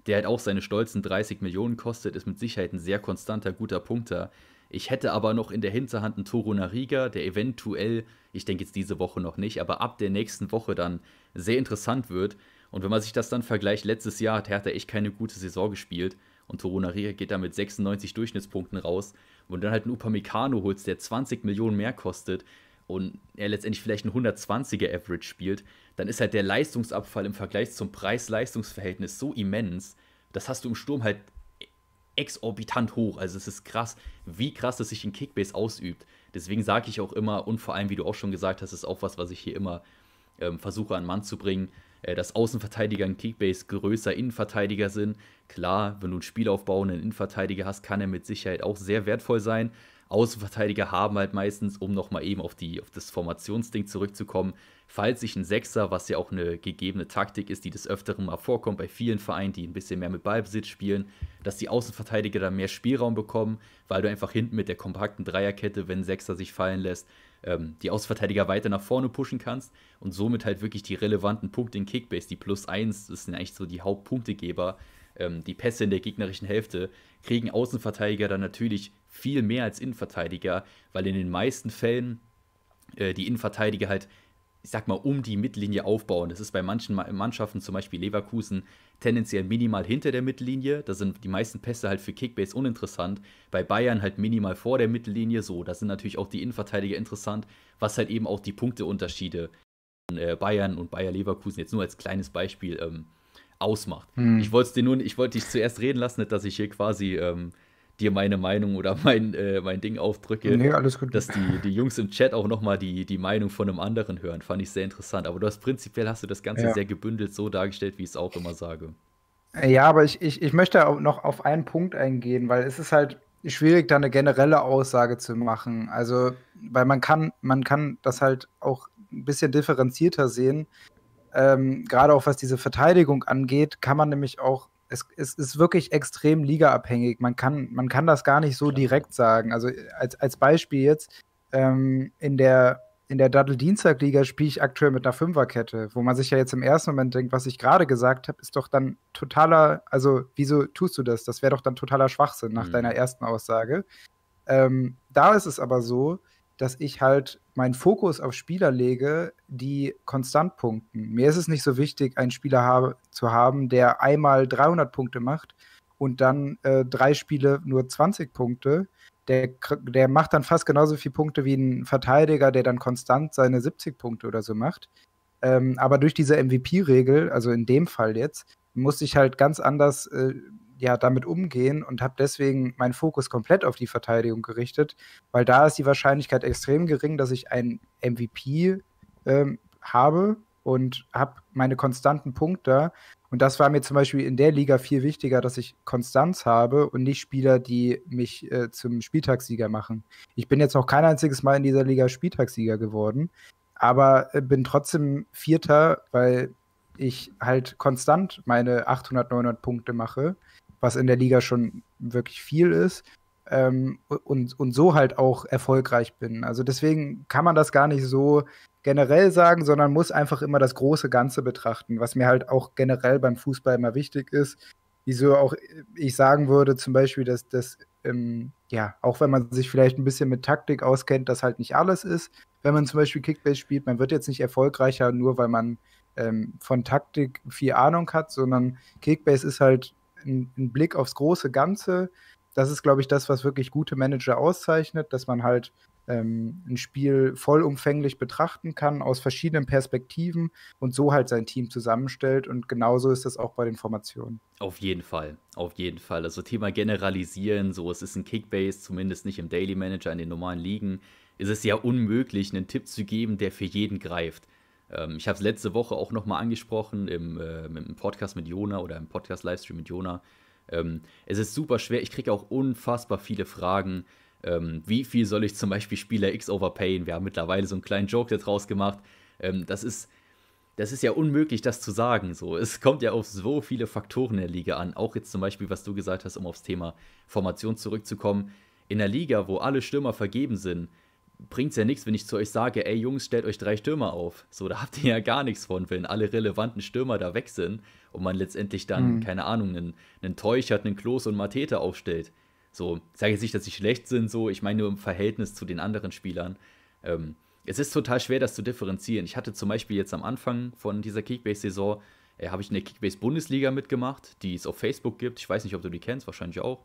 Der halt auch seine stolzen 30 Millionen kostet, ist mit Sicherheit ein sehr konstanter, guter Punkter. Ich hätte aber noch in der Hinterhand einen Toro Nariga, der eventuell, ich denke jetzt diese Woche noch nicht, aber ab der nächsten Woche dann sehr interessant wird. Und wenn man sich das dann vergleicht, letztes Jahr hat Hertha echt keine gute Saison gespielt und Toro Nariga geht da mit 96 Durchschnittspunkten raus und dann halt einen Upamecano holst, der 20 Millionen mehr kostet und er letztendlich vielleicht ein 120er Average spielt, dann ist halt der Leistungsabfall im Vergleich zum Preis-Leistungs-Verhältnis so immens, das hast du im Sturm halt exorbitant hoch. Also es ist krass, wie krass das sich in Kickbase ausübt. Deswegen sage ich auch immer, und vor allem, wie du auch schon gesagt hast, ist auch was, was ich hier immer ähm, versuche an Mann zu bringen, dass Außenverteidiger in Kickbase größer Innenverteidiger sind. Klar, wenn du einen Spielaufbau einen Innenverteidiger hast, kann er mit Sicherheit auch sehr wertvoll sein. Außenverteidiger haben halt meistens, um nochmal eben auf, die, auf das Formationsding zurückzukommen, falls sich ein Sechser, was ja auch eine gegebene Taktik ist, die des Öfteren mal vorkommt bei vielen Vereinen, die ein bisschen mehr mit Ballbesitz spielen, dass die Außenverteidiger dann mehr Spielraum bekommen, weil du einfach hinten mit der kompakten Dreierkette, wenn ein Sechser sich fallen lässt, ähm, die Außenverteidiger weiter nach vorne pushen kannst und somit halt wirklich die relevanten Punkte in Kickbase, die plus 1, das sind eigentlich so die Hauptpunktegeber, ähm, die Pässe in der gegnerischen Hälfte, kriegen Außenverteidiger dann natürlich viel mehr als Innenverteidiger, weil in den meisten Fällen äh, die Innenverteidiger halt, ich sag mal, um die Mittellinie aufbauen. Das ist bei manchen Mannschaften, zum Beispiel Leverkusen, tendenziell minimal hinter der Mittellinie. Da sind die meisten Pässe halt für Kickbase uninteressant. Bei Bayern halt minimal vor der Mittellinie. So, da sind natürlich auch die Innenverteidiger interessant, was halt eben auch die Punkteunterschiede von äh, Bayern und Bayer Leverkusen jetzt nur als kleines Beispiel ähm, ausmacht. Hm. Ich wollte dir nur, ich wollte dich zuerst reden lassen, nicht, dass ich hier quasi ähm, dir meine Meinung oder mein, äh, mein Ding aufdrücke. Nee, alles gut. Dass die, die Jungs im Chat auch nochmal die, die Meinung von einem anderen hören. Fand ich sehr interessant. Aber du hast prinzipiell hast du das Ganze ja. sehr gebündelt so dargestellt, wie ich es auch immer sage. Ja, aber ich, ich, ich möchte auch noch auf einen Punkt eingehen, weil es ist halt schwierig, da eine generelle Aussage zu machen. Also, weil man kann, man kann das halt auch ein bisschen differenzierter sehen. Ähm, Gerade auch was diese Verteidigung angeht, kann man nämlich auch es, es ist wirklich extrem ligaabhängig. Man kann, man kann das gar nicht so direkt sagen. Also als, als Beispiel jetzt, ähm, in der, in der Daddel-Dienstag-Liga spiele ich aktuell mit einer Fünferkette, wo man sich ja jetzt im ersten Moment denkt, was ich gerade gesagt habe, ist doch dann totaler, also wieso tust du das? Das wäre doch dann totaler Schwachsinn nach mhm. deiner ersten Aussage. Ähm, da ist es aber so, dass ich halt meinen Fokus auf Spieler lege, die konstant punkten. Mir ist es nicht so wichtig, einen Spieler habe, zu haben, der einmal 300 Punkte macht und dann äh, drei Spiele nur 20 Punkte. Der, der macht dann fast genauso viele Punkte wie ein Verteidiger, der dann konstant seine 70 Punkte oder so macht. Ähm, aber durch diese MVP-Regel, also in dem Fall jetzt, muss ich halt ganz anders äh, ja, damit umgehen und habe deswegen meinen Fokus komplett auf die Verteidigung gerichtet, weil da ist die Wahrscheinlichkeit extrem gering, dass ich einen MVP ähm, habe und habe meine konstanten Punkte. Und das war mir zum Beispiel in der Liga viel wichtiger, dass ich Konstanz habe und nicht Spieler, die mich äh, zum Spieltagssieger machen. Ich bin jetzt noch kein einziges Mal in dieser Liga Spieltagssieger geworden, aber äh, bin trotzdem Vierter, weil ich halt konstant meine 800, 900 Punkte mache was in der Liga schon wirklich viel ist. Ähm, und, und so halt auch erfolgreich bin. Also deswegen kann man das gar nicht so generell sagen, sondern muss einfach immer das große Ganze betrachten, was mir halt auch generell beim Fußball immer wichtig ist. Wieso auch ich sagen würde, zum Beispiel, dass das, ähm, ja, auch wenn man sich vielleicht ein bisschen mit Taktik auskennt, das halt nicht alles ist. Wenn man zum Beispiel Kickbase spielt, man wird jetzt nicht erfolgreicher, nur weil man ähm, von Taktik viel Ahnung hat, sondern Kickbase ist halt ein, ein Blick aufs große Ganze. das ist, glaube ich, das, was wirklich gute Manager auszeichnet, dass man halt ähm, ein Spiel vollumfänglich betrachten kann, aus verschiedenen Perspektiven und so halt sein Team zusammenstellt. Und genauso ist das auch bei den Formationen. Auf jeden Fall, auf jeden Fall. Also Thema Generalisieren, so es ist ein Kickbase, zumindest nicht im Daily Manager, in den normalen Ligen, ist es ja unmöglich, einen Tipp zu geben, der für jeden greift. Ähm, ich habe es letzte Woche auch nochmal angesprochen im, äh, im Podcast mit Jona oder im Podcast-Livestream mit Jona. Ähm, es ist super schwer. Ich kriege auch unfassbar viele Fragen. Ähm, wie viel soll ich zum Beispiel Spieler X overpayen? Wir haben mittlerweile so einen kleinen Joke jetzt rausgemacht. Ähm, das ist. Das ist ja unmöglich, das zu sagen. So. Es kommt ja auf so viele Faktoren in der Liga an. Auch jetzt zum Beispiel, was du gesagt hast, um aufs Thema Formation zurückzukommen. In der Liga, wo alle Stürmer vergeben sind, bringt es ja nichts, wenn ich zu euch sage, ey Jungs, stellt euch drei Stürmer auf. So, da habt ihr ja gar nichts von, wenn alle relevanten Stürmer da weg sind und man letztendlich dann, mhm. keine Ahnung, einen, einen Teuchert, einen Klos und Matete aufstellt. So, ich sage jetzt nicht, dass sie schlecht sind, so, ich meine nur im Verhältnis zu den anderen Spielern. Ähm, es ist total schwer, das zu differenzieren. Ich hatte zum Beispiel jetzt am Anfang von dieser Kickbase-Saison, äh, habe ich in der Kickbase-Bundesliga mitgemacht, die es auf Facebook gibt. Ich weiß nicht, ob du die kennst, wahrscheinlich auch.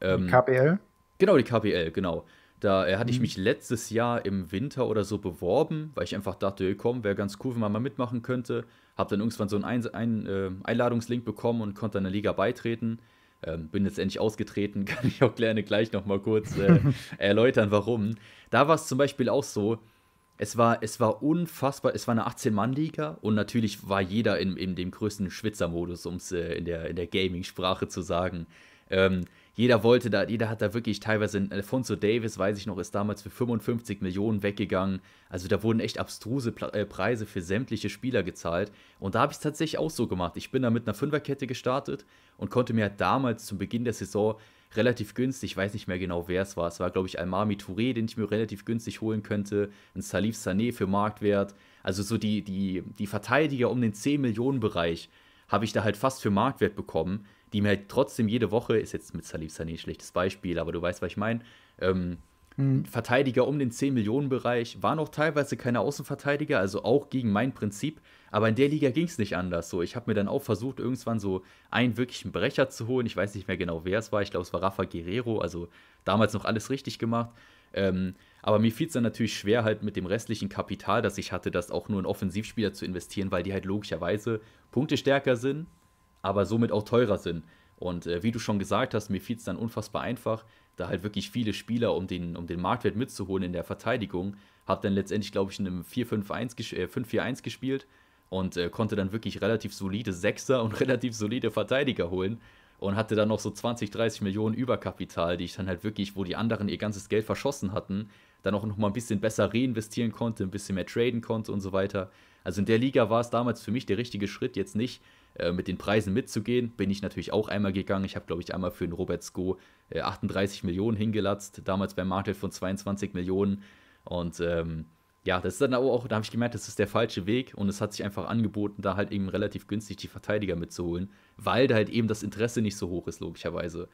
Ähm, die KPL? Genau, die KPL, genau. Da äh, hatte ich mhm. mich letztes Jahr im Winter oder so beworben, weil ich einfach dachte, hey, komm, wäre ganz cool, wenn man mal mitmachen könnte. Habe dann irgendwann so einen Ein Ein äh, Einladungslink bekommen und konnte einer Liga beitreten. Ähm, bin jetzt endlich ausgetreten, kann ich auch gerne gleich nochmal kurz äh, erläutern, warum. Da war es zum Beispiel auch so, es war, es war unfassbar, es war eine 18-Mann-Liga und natürlich war jeder in, in dem größten Schwitzermodus, um es äh, in der, in der Gaming-Sprache zu sagen. Ähm, jeder wollte da, jeder hat da wirklich teilweise, Alfonso Davis, weiß ich noch, ist damals für 55 Millionen weggegangen. Also da wurden echt abstruse äh, Preise für sämtliche Spieler gezahlt. Und da habe ich es tatsächlich auch so gemacht. Ich bin da mit einer Fünferkette gestartet und konnte mir damals zum Beginn der Saison relativ günstig, ich weiß nicht mehr genau, wer es war. Es war, glaube ich, Almami Touré, den ich mir relativ günstig holen könnte. Ein Salif Sané für Marktwert. Also so die, die, die Verteidiger um den 10 Millionen Bereich habe ich da halt fast für Marktwert bekommen die mir halt trotzdem jede Woche, ist jetzt mit Salif Sané ein schlechtes Beispiel, aber du weißt, was ich meine, ähm, mhm. Verteidiger um den 10-Millionen-Bereich, waren auch teilweise keine Außenverteidiger, also auch gegen mein Prinzip, aber in der Liga ging es nicht anders. So, ich habe mir dann auch versucht, irgendwann so einen wirklichen Brecher zu holen. Ich weiß nicht mehr genau, wer es war. Ich glaube, es war Rafa Guerrero, also damals noch alles richtig gemacht. Ähm, aber mir fiel es dann natürlich schwer, halt mit dem restlichen Kapital, das ich hatte, das auch nur in Offensivspieler zu investieren, weil die halt logischerweise Punkte stärker sind, aber somit auch teurer sind. Und äh, wie du schon gesagt hast, mir fiel es dann unfassbar einfach, da halt wirklich viele Spieler, um den, um den Marktwert mitzuholen in der Verteidigung. Hab dann letztendlich, glaube ich, in einem 4-5-1 äh, 5-4-1 gespielt und äh, konnte dann wirklich relativ solide Sechser und relativ solide Verteidiger holen und hatte dann noch so 20, 30 Millionen Überkapital, die ich dann halt wirklich, wo die anderen ihr ganzes Geld verschossen hatten, dann auch noch mal ein bisschen besser reinvestieren konnte, ein bisschen mehr traden konnte und so weiter. Also in der Liga war es damals für mich der richtige Schritt, jetzt nicht äh, mit den Preisen mitzugehen. Bin ich natürlich auch einmal gegangen. Ich habe, glaube ich, einmal für den Robert Sko äh, 38 Millionen hingelatzt, damals beim Marktwert von 22 Millionen. Und ähm, ja, das ist dann aber auch, da habe ich gemerkt, das ist der falsche Weg und es hat sich einfach angeboten, da halt eben relativ günstig die Verteidiger mitzuholen, weil da halt eben das Interesse nicht so hoch ist, logischerweise.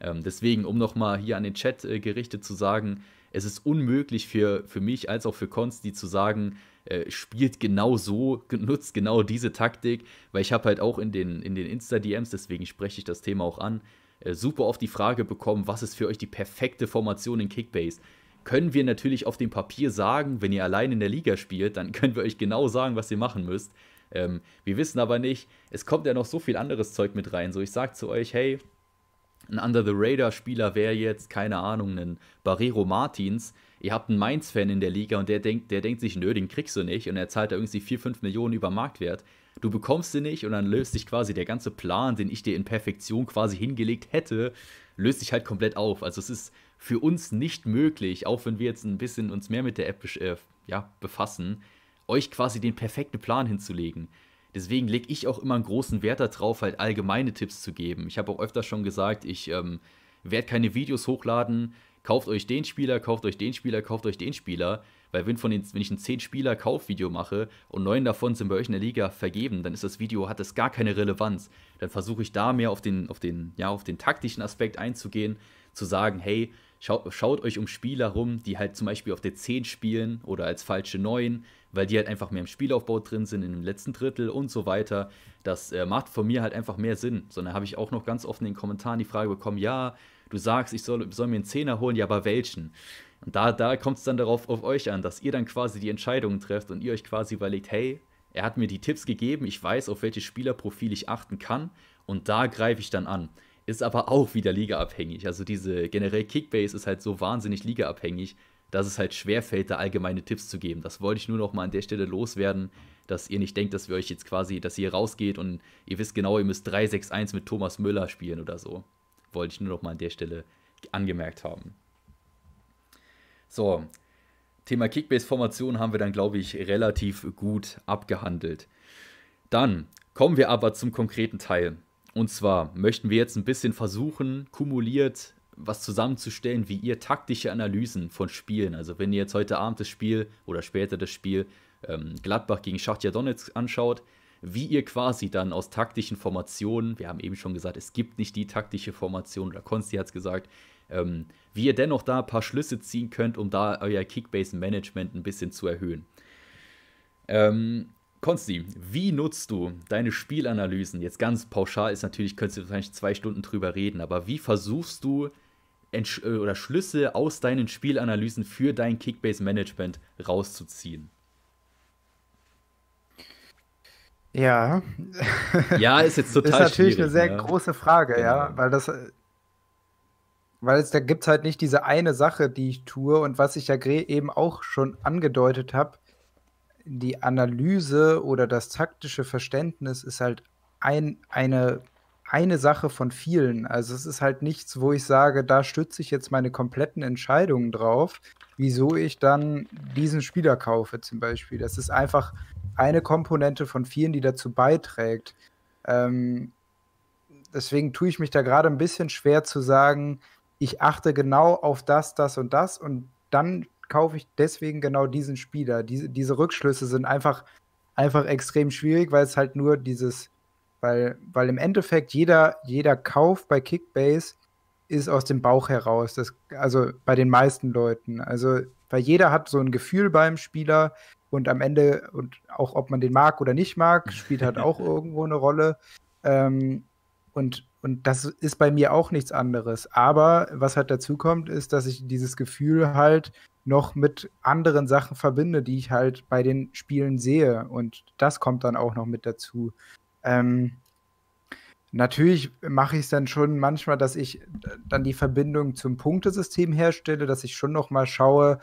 Ähm, deswegen, um nochmal hier an den Chat äh, gerichtet zu sagen, es ist unmöglich für, für mich als auch für Konsti zu sagen, äh, spielt genau so, nutzt genau diese Taktik, weil ich habe halt auch in den, in den Insta-DMs, deswegen spreche ich das Thema auch an, äh, super oft die Frage bekommen, was ist für euch die perfekte Formation in Kickbase? Können wir natürlich auf dem Papier sagen, wenn ihr allein in der Liga spielt, dann können wir euch genau sagen, was ihr machen müsst. Ähm, wir wissen aber nicht, es kommt ja noch so viel anderes Zeug mit rein. So, ich sage zu euch, hey, ein Under the Radar-Spieler wäre jetzt, keine Ahnung, ein Barrero Martins, ihr habt einen Mainz-Fan in der Liga und der denkt, der denkt sich, nö, den kriegst du nicht und er zahlt da irgendwie 4, 5 Millionen über Marktwert. Du bekommst sie nicht und dann löst sich quasi der ganze Plan, den ich dir in Perfektion quasi hingelegt hätte, löst sich halt komplett auf. Also es ist für uns nicht möglich, auch wenn wir jetzt ein bisschen uns mehr mit der App äh, ja, befassen, euch quasi den perfekten Plan hinzulegen. Deswegen lege ich auch immer einen großen Wert darauf, halt allgemeine Tipps zu geben. Ich habe auch öfter schon gesagt, ich ähm, werde keine Videos hochladen, kauft euch den Spieler, kauft euch den Spieler, kauft euch den Spieler. Weil wenn, von den, wenn ich ein 10-Spieler-Kaufvideo mache und neun davon sind bei euch in der Liga vergeben, dann ist das Video, hat das gar keine Relevanz. Dann versuche ich da mehr auf den, auf, den, ja, auf den taktischen Aspekt einzugehen, zu sagen, hey, Schaut, schaut euch um Spieler rum, die halt zum Beispiel auf der 10 spielen oder als falsche 9, weil die halt einfach mehr im Spielaufbau drin sind, in dem letzten Drittel und so weiter. Das äh, macht von mir halt einfach mehr Sinn. Sondern habe ich auch noch ganz oft in den Kommentaren die Frage bekommen, ja, du sagst, ich soll, soll mir einen Zehner holen, ja, aber welchen? Und da, da kommt es dann darauf auf euch an, dass ihr dann quasi die Entscheidungen trefft und ihr euch quasi überlegt, hey, er hat mir die Tipps gegeben, ich weiß, auf welches Spielerprofil ich achten kann und da greife ich dann an. Ist aber auch wieder ligaabhängig. Also diese generell Kickbase ist halt so wahnsinnig ligaabhängig, dass es halt schwerfällt, da allgemeine Tipps zu geben. Das wollte ich nur noch mal an der Stelle loswerden, dass ihr nicht denkt, dass wir euch jetzt quasi, dass ihr rausgeht und ihr wisst genau, ihr müsst 3-6-1 mit Thomas Müller spielen oder so. Wollte ich nur noch mal an der Stelle angemerkt haben. So, Thema Kickbase-Formation haben wir dann, glaube ich, relativ gut abgehandelt. Dann kommen wir aber zum konkreten Teil. Und zwar möchten wir jetzt ein bisschen versuchen, kumuliert was zusammenzustellen, wie ihr taktische Analysen von Spielen, also wenn ihr jetzt heute Abend das Spiel oder später das Spiel ähm, Gladbach gegen Schachtja Donetsk anschaut, wie ihr quasi dann aus taktischen Formationen, wir haben eben schon gesagt, es gibt nicht die taktische Formation, oder Konsti hat es gesagt, ähm, wie ihr dennoch da ein paar Schlüsse ziehen könnt, um da euer Kickbase-Management ein bisschen zu erhöhen. Ähm, Konsti, wie nutzt du deine Spielanalysen? Jetzt ganz pauschal ist natürlich, könntest du wahrscheinlich zwei Stunden drüber reden, aber wie versuchst du Entsch äh, oder Schlüsse aus deinen Spielanalysen für dein Kickbase-Management rauszuziehen? Ja. Ja, ist jetzt total Das ist natürlich eine sehr Ne? große Frage, ja, Genau. weil das, weil es da gibt es halt nicht diese eine Sache, die ich tue und was ich ja eben auch schon angedeutet habe, die Analyse oder das taktische Verständnis ist halt ein, eine, eine Sache von vielen. Also es ist halt nichts, wo ich sage, da stütze ich jetzt meine kompletten Entscheidungen drauf, wieso ich dann diesen Spieler kaufe zum Beispiel. Das ist einfach eine Komponente von vielen, die dazu beiträgt. Ähm, deswegen tue ich mich da gerade ein bisschen schwer zu sagen, ich achte genau auf das, das und das und dann kaufe ich deswegen genau diesen Spieler. Diese, diese Rückschlüsse sind einfach, einfach extrem schwierig, weil es halt nur dieses, weil, weil im Endeffekt jeder, jeder Kauf bei Kickbase ist aus dem Bauch heraus. Das, also bei den meisten Leuten. Also, weil jeder hat so ein Gefühl beim Spieler und am Ende, und auch ob man den mag oder nicht mag, spielt halt auch irgendwo eine Rolle. Ähm, und, und das ist bei mir auch nichts anderes. Aber was halt dazu kommt, ist, dass ich dieses Gefühl halt noch mit anderen Sachen verbinde, die ich halt bei den Spielen sehe. Und das kommt dann auch noch mit dazu. Ähm, natürlich mache ich es dann schon manchmal, dass ich dann die Verbindung zum Punktesystem herstelle, dass ich schon noch mal schaue,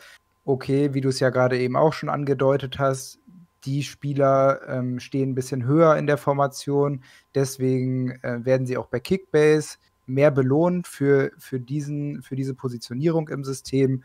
okay, wie du es ja gerade eben auch schon angedeutet hast, die Spieler ähm, stehen ein bisschen höher in der Formation, deswegen äh, werden sie auch bei Kickbase mehr belohnt für, für, diesen, für diese Positionierung im System.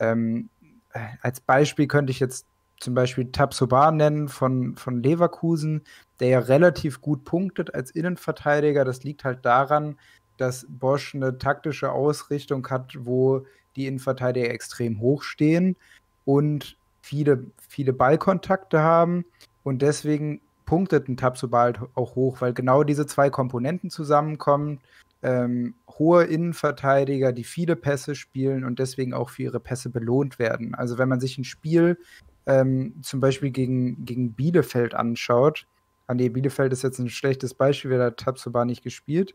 Ähm, äh, als Beispiel könnte ich jetzt zum Beispiel Tabsoba nennen von, von Leverkusen, der ja relativ gut punktet als Innenverteidiger. Das liegt halt daran, dass Bosch eine taktische Ausrichtung hat, wo die Innenverteidiger extrem hoch stehen und viele, viele Ballkontakte haben. Und deswegen punktet ein Tabsoba halt auch hoch, weil genau diese zwei Komponenten zusammenkommen. Ähm, hohe Innenverteidiger, die viele Pässe spielen und deswegen auch für ihre Pässe belohnt werden. Also wenn man sich ein Spiel ähm, zum Beispiel gegen, gegen Bielefeld anschaut, ah nee, Bielefeld ist jetzt ein schlechtes Beispiel, weil da hat Tabsoba nicht gespielt.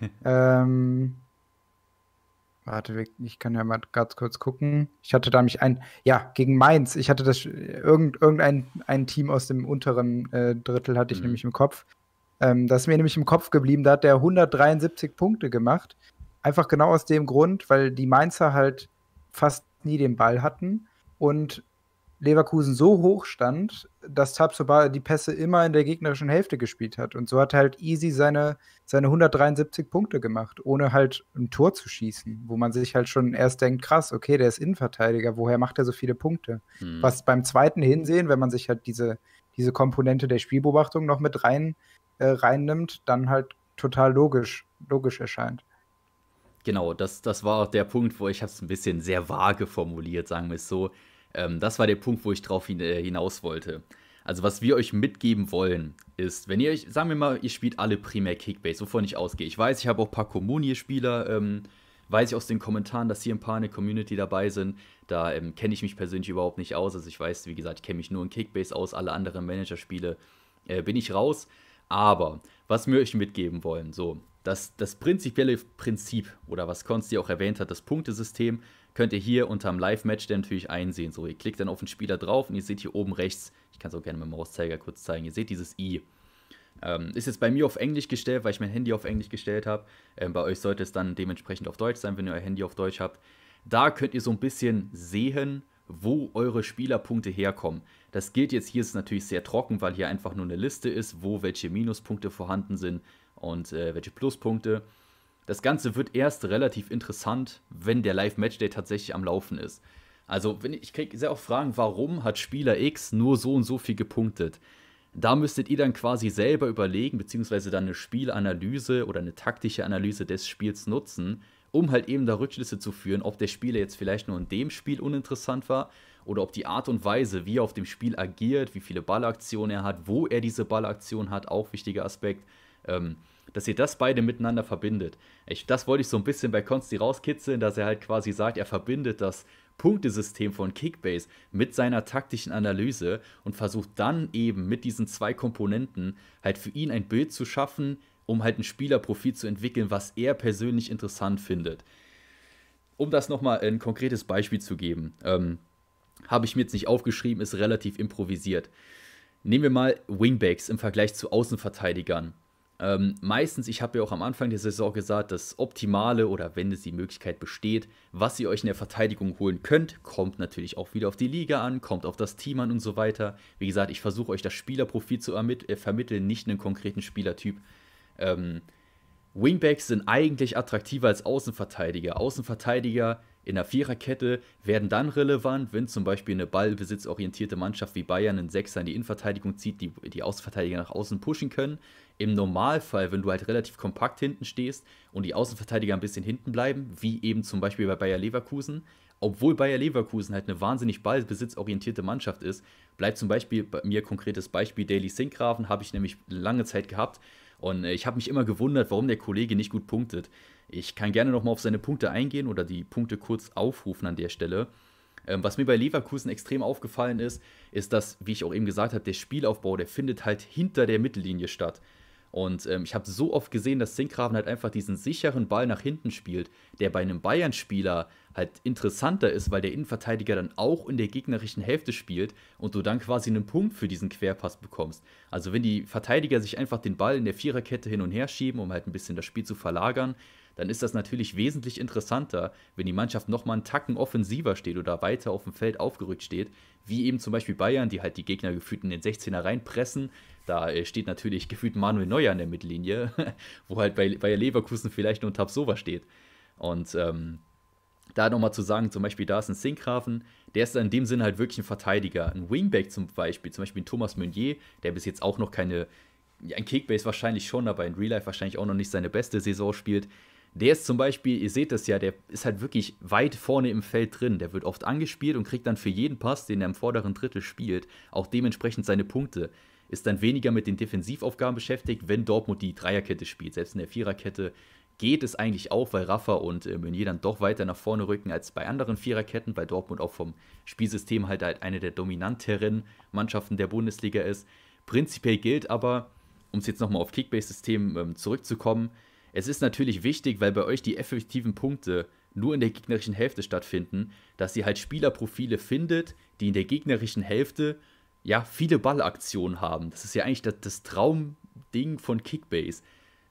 ähm, warte, ich kann ja mal ganz kurz gucken. Ich hatte da mich ein, ja, gegen Mainz. Ich hatte das, irgend, irgendein ein Team aus dem unteren äh, Drittel hatte ich Mhm. nämlich im Kopf. Ähm, das ist mir nämlich im Kopf geblieben. Da hat der 173 Punkte gemacht. Einfach genau aus dem Grund, weil die Mainzer halt fast nie den Ball hatten und Leverkusen so hoch stand, dass Tabsoba die Pässe immer in der gegnerischen Hälfte gespielt hat. Und so hat halt Easy seine, seine 173 Punkte gemacht, ohne halt ein Tor zu schießen, wo man sich halt schon erst denkt, krass, okay, der ist Innenverteidiger, woher macht er so viele Punkte? Hm. Was beim zweiten Hinsehen, wenn man sich halt diese, diese Komponente der Spielbeobachtung noch mit rein, äh, reinnimmt, dann halt total logisch, logisch erscheint. Genau, das, das war auch der Punkt, wo ich es ein bisschen sehr vage formuliert, sagen wir es so. Ähm, das war der Punkt, wo ich drauf hin, äh, hinaus wollte. Also, was wir euch mitgeben wollen, ist, wenn ihr euch, sagen wir mal, ihr spielt alle primär Kickbase, wovon ich ausgehe. Ich weiß, ich habe auch ein paar Communio-Spieler ähm, weiß ich aus den Kommentaren, dass hier ein paar in der Community dabei sind. Da ähm, kenne ich mich persönlich überhaupt nicht aus. Also ich weiß, wie gesagt, ich kenne mich nur in Kickbase aus, alle anderen Managerspiele äh, bin ich raus. Aber was wir euch mitgeben wollen, so, das, das prinzipielle Prinzip oder was Konsti auch erwähnt hat, das Punktesystem, könnt ihr hier unterm Live-Match natürlich einsehen. So, ihr klickt dann auf den Spieler drauf und ihr seht hier oben rechts, ich kann es auch gerne mit dem Mauszeiger kurz zeigen, ihr seht dieses i. Ähm, ist jetzt bei mir auf Englisch gestellt, weil ich mein Handy auf Englisch gestellt habe. Ähm, bei euch sollte es dann dementsprechend auf Deutsch sein, wenn ihr euer Handy auf Deutsch habt. Da könnt ihr so ein bisschen sehen, wo eure Spielerpunkte herkommen. Das gilt jetzt hier ist natürlich sehr trocken, weil hier einfach nur eine Liste ist, wo welche Minuspunkte vorhanden sind und äh, welche Pluspunkte. Das Ganze wird erst relativ interessant, wenn der Live-Matchday tatsächlich am Laufen ist. Also, wenn ich, ich kriege sehr oft Fragen, warum hat Spieler X nur so und so viel gepunktet? Da müsstet ihr dann quasi selber überlegen, beziehungsweise dann eine Spielanalyse oder eine taktische Analyse des Spiels nutzen, um halt eben da Rückschlüsse zu führen, ob der Spieler jetzt vielleicht nur in dem Spiel uninteressant war oder ob die Art und Weise, wie er auf dem Spiel agiert, wie viele Ballaktionen er hat, wo er diese Ballaktion hat, auch wichtiger Aspekt, ähm, dass ihr das beide miteinander verbindet. Ich, das wollte ich so ein bisschen bei Consti rauskitzeln, dass er halt quasi sagt, er verbindet das Punktesystem von Kickbase mit seiner taktischen Analyse und versucht dann eben mit diesen zwei Komponenten halt für ihn ein Bild zu schaffen, um halt ein Spielerprofil zu entwickeln, was er persönlich interessant findet. Um das nochmal ein konkretes Beispiel zu geben, ähm, habe ich mir jetzt nicht aufgeschrieben, ist relativ improvisiert. Nehmen wir mal Wingbacks im Vergleich zu Außenverteidigern. Ähm, meistens, ich habe ja auch am Anfang der Saison gesagt, das Optimale oder wenn es die Möglichkeit besteht, was ihr euch in der Verteidigung holen könnt, kommt natürlich auch wieder auf die Liga an, kommt auf das Team an und so weiter. Wie gesagt, ich versuche euch das Spielerprofil zu äh, vermitteln, nicht einen konkreten Spielertyp. Ähm, Wingbacks sind eigentlich attraktiver als Außenverteidiger. Außenverteidiger in der Viererkette werden dann relevant, wenn zum Beispiel eine ballbesitzorientierte Mannschaft wie Bayern einen Sechser in die Innenverteidigung zieht, die die Außenverteidiger nach außen pushen können. Im Normalfall, wenn du halt relativ kompakt hinten stehst und die Außenverteidiger ein bisschen hinten bleiben, wie eben zum Beispiel bei Bayer Leverkusen, obwohl Bayer Leverkusen halt eine wahnsinnig ballbesitzorientierte Mannschaft ist, bleibt zum Beispiel bei mir konkretes Beispiel Daily Sinkgraven, habe ich nämlich lange Zeit gehabt und äh, ich habe mich immer gewundert, warum der Kollege nicht gut punktet. Ich kann gerne nochmal auf seine Punkte eingehen oder die Punkte kurz aufrufen an der Stelle. Ähm, was mir bei Leverkusen extrem aufgefallen ist, ist, dass, wie ich auch eben gesagt habe, der Spielaufbau, der findet halt hinter der Mittellinie statt. Und ähm, ich habe so oft gesehen, dass Sinkgraven halt einfach diesen sicheren Ball nach hinten spielt, der bei einem Bayern-Spieler halt interessanter ist, weil der Innenverteidiger dann auch in der gegnerischen Hälfte spielt und du dann quasi einen Punkt für diesen Querpass bekommst. Also wenn die Verteidiger sich einfach den Ball in der Viererkette hin und her schieben, um halt ein bisschen das Spiel zu verlagern, dann ist das natürlich wesentlich interessanter, wenn die Mannschaft nochmal einen Tacken offensiver steht oder weiter auf dem Feld aufgerückt steht, wie eben zum Beispiel Bayern, die halt die Gegner gefühlt in den 16er reinpressen. Da äh, steht natürlich gefühlt Manuel Neuer in der Mittellinie, wo halt bei Bayer Leverkusen vielleicht nur Tabsova steht. Und ähm, da nochmal zu sagen, zum Beispiel da ist ein Sinkgrafen, der ist in dem Sinne halt wirklich ein Verteidiger. Ein Wingback zum Beispiel, zum Beispiel ein Thomas Meunier, der bis jetzt auch noch keine, ein Kickbase wahrscheinlich schon, aber in Real Life wahrscheinlich auch noch nicht seine beste Saison spielt. Der ist zum Beispiel, ihr seht das ja, der ist halt wirklich weit vorne im Feld drin. Der wird oft angespielt und kriegt dann für jeden Pass, den er im vorderen Drittel spielt, auch dementsprechend seine Punkte. Ist dann weniger mit den Defensivaufgaben beschäftigt, wenn Dortmund die Dreierkette spielt. Selbst in der Viererkette geht es eigentlich auch, weil Rafa und äh, Meunier dann doch weiter nach vorne rücken als bei anderen Viererketten, weil Dortmund auch vom Spielsystem halt, halt eine der dominanteren Mannschaften der Bundesliga ist. Prinzipiell gilt aber, um es jetzt nochmal auf Kickbase-System ähm, zurückzukommen, es ist natürlich wichtig, weil bei euch die effektiven Punkte nur in der gegnerischen Hälfte stattfinden, dass ihr halt Spielerprofile findet, die in der gegnerischen Hälfte ja viele Ballaktionen haben. Das ist ja eigentlich das, das Traumding von Kickbase.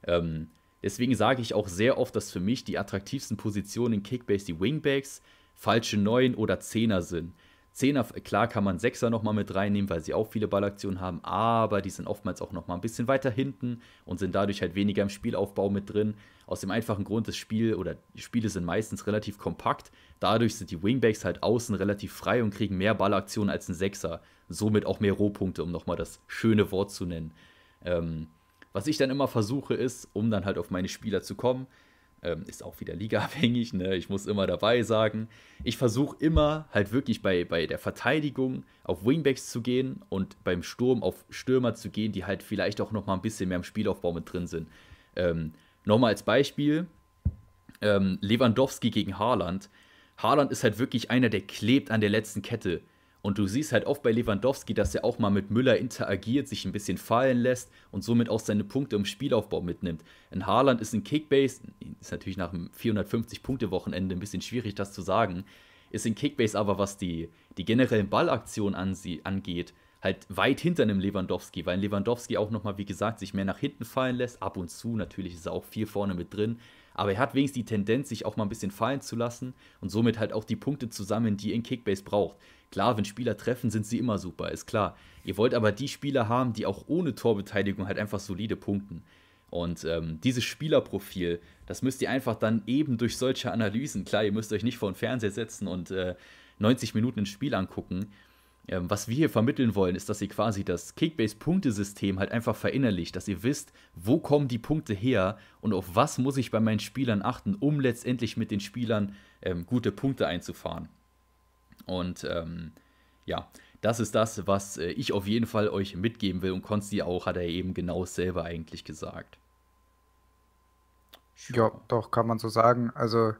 Ähm, deswegen sage ich auch sehr oft, dass für mich die attraktivsten Positionen in Kickbase die Wingbacks, falsche Neun oder Zehner sind. Zehner, klar kann man Sechser nochmal mit reinnehmen, weil sie auch viele Ballaktionen haben, aber die sind oftmals auch nochmal ein bisschen weiter hinten und sind dadurch halt weniger im Spielaufbau mit drin. Aus dem einfachen Grund, das Spiel oder die Spiele sind meistens relativ kompakt. Dadurch sind die Wingbacks halt außen relativ frei und kriegen mehr Ballaktionen als ein Sechser. Somit auch mehr Rohpunkte, um nochmal das schöne Wort zu nennen. Ähm, was ich dann immer versuche, ist, um dann halt auf meine Spieler zu kommen, ähm, ist auch wieder ligaabhängig, ne? ich muss immer dabei sagen. Ich versuche immer halt wirklich bei, bei der Verteidigung auf Wingbacks zu gehen und beim Sturm auf Stürmer zu gehen, die halt vielleicht auch noch mal ein bisschen mehr im Spielaufbau mit drin sind. Ähm, Nochmal als Beispiel, ähm, Lewandowski gegen Haaland. Haaland ist halt wirklich einer, der klebt an der letzten Kette. Und du siehst halt oft bei Lewandowski, dass er auch mal mit Müller interagiert, sich ein bisschen fallen lässt und somit auch seine Punkte im Spielaufbau mitnimmt. In Haaland ist ein Kickbase, ist natürlich nach einem 450-Punkte-Wochenende ein bisschen schwierig, das zu sagen, ist in Kickbase aber, was die, die generellen Ballaktionen an angeht, halt weit hinter einem Lewandowski, weil Lewandowski auch nochmal, wie gesagt, sich mehr nach hinten fallen lässt. Ab und zu, natürlich ist er auch viel vorne mit drin. Aber er hat wenigstens die Tendenz, sich auch mal ein bisschen fallen zu lassen und somit halt auch die Punkte zusammen, die in Kickbase braucht. Klar, wenn Spieler treffen, sind sie immer super, ist klar. Ihr wollt aber die Spieler haben, die auch ohne Torbeteiligung halt einfach solide punkten. Und ähm, dieses Spielerprofil, das müsst ihr einfach dann eben durch solche Analysen, klar, ihr müsst euch nicht vor den Fernseher setzen und äh, 90 Minuten ein Spiel angucken. Ähm, was wir hier vermitteln wollen, ist, dass ihr quasi das Kickbase-Punktesystem halt einfach verinnerlicht, dass ihr wisst, wo kommen die Punkte her und auf was muss ich bei meinen Spielern achten, um letztendlich mit den Spielern ähm, gute Punkte einzufahren. Und ähm, ja, das ist das, was äh, ich auf jeden Fall euch mitgeben will. Und Konsti auch, hat er eben genau selber eigentlich gesagt. Ja, doch, kann man so sagen. Also,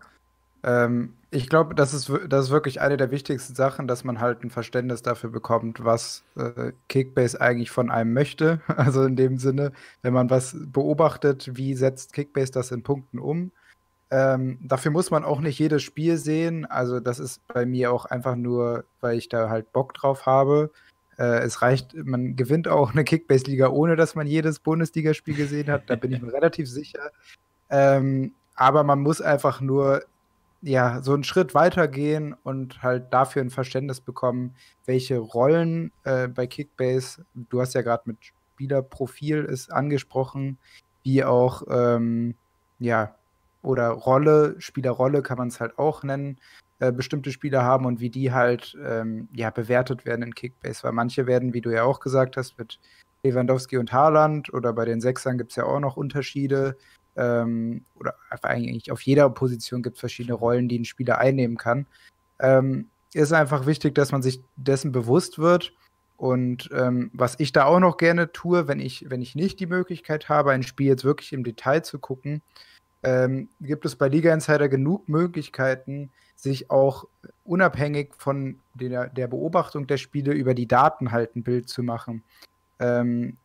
ähm, ich glaube, das ist, das ist wirklich eine der wichtigsten Sachen, dass man halt ein Verständnis dafür bekommt, was äh, Kickbase eigentlich von einem möchte. Also in dem Sinne, wenn man was beobachtet, wie setzt Kickbase das in Punkten um, ähm, dafür muss man auch nicht jedes Spiel sehen. Also das ist bei mir auch einfach nur, weil ich da halt Bock drauf habe. Äh, es reicht, man gewinnt auch eine Kickbase-Liga, ohne dass man jedes Bundesligaspiel gesehen hat. Da bin ich mir relativ sicher. Ähm, aber man muss einfach nur ja, so einen Schritt weitergehen und halt dafür ein Verständnis bekommen, welche Rollen äh, bei Kickbase, du hast ja gerade mit Spielerprofil ist angesprochen, wie auch ähm, ja, oder Rolle, Spielerrolle kann man es halt auch nennen, äh, bestimmte Spieler haben und wie die halt ähm, ja, bewertet werden in Kickbase. Weil manche werden, wie du ja auch gesagt hast, mit Lewandowski und Haaland oder bei den Sechsern gibt es ja auch noch Unterschiede. Ähm, oder eigentlich auf jeder Position gibt es verschiedene Rollen, die ein Spieler einnehmen kann. Ähm, ist einfach wichtig, dass man sich dessen bewusst wird. Und ähm, was ich da auch noch gerne tue, wenn ich, wenn ich nicht die Möglichkeit habe, ein Spiel jetzt wirklich im Detail zu gucken, ähm, gibt es bei Liga Insider genug Möglichkeiten, sich auch unabhängig von der, der Beobachtung der Spiele über die Daten halt ein Bild zu machen. Ähm,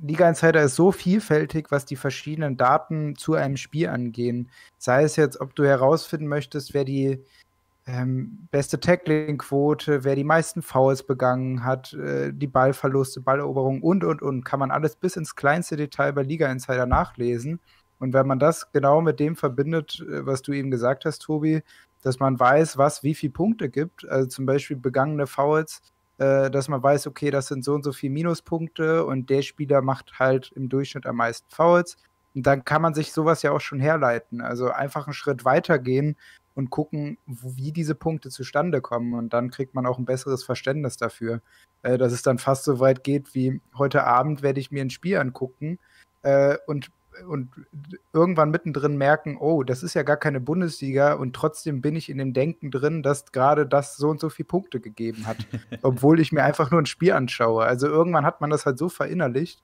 Liga Insider ist so vielfältig, was die verschiedenen Daten zu einem Spiel angehen. Sei es jetzt, ob du herausfinden möchtest, wer die ähm, beste Tackling-Quote, wer die meisten Fouls begangen hat, äh, die Ballverluste, Balleroberung und, und, und, kann man alles bis ins kleinste Detail bei Liga Insider nachlesen. Und wenn man das genau mit dem verbindet, äh, was du eben gesagt hast, Tobi, dass man weiß, was wie viele Punkte gibt, also zum Beispiel begangene Fouls, äh, dass man weiß, okay, das sind so und so viele Minuspunkte und der Spieler macht halt im Durchschnitt am meisten Fouls. Und dann kann man sich sowas ja auch schon herleiten. Also einfach einen Schritt weiter gehen und gucken, wie diese Punkte zustande kommen. Und dann kriegt man auch ein besseres Verständnis dafür. Äh, dass es dann fast so weit geht wie heute Abend werde ich mir ein Spiel angucken äh, und und irgendwann mittendrin merken, oh, das ist ja gar keine Bundesliga und trotzdem bin ich in dem Denken drin, dass gerade das so und so viele Punkte gegeben hat, obwohl ich mir einfach nur ein Spiel anschaue. Also irgendwann hat man das halt so verinnerlicht,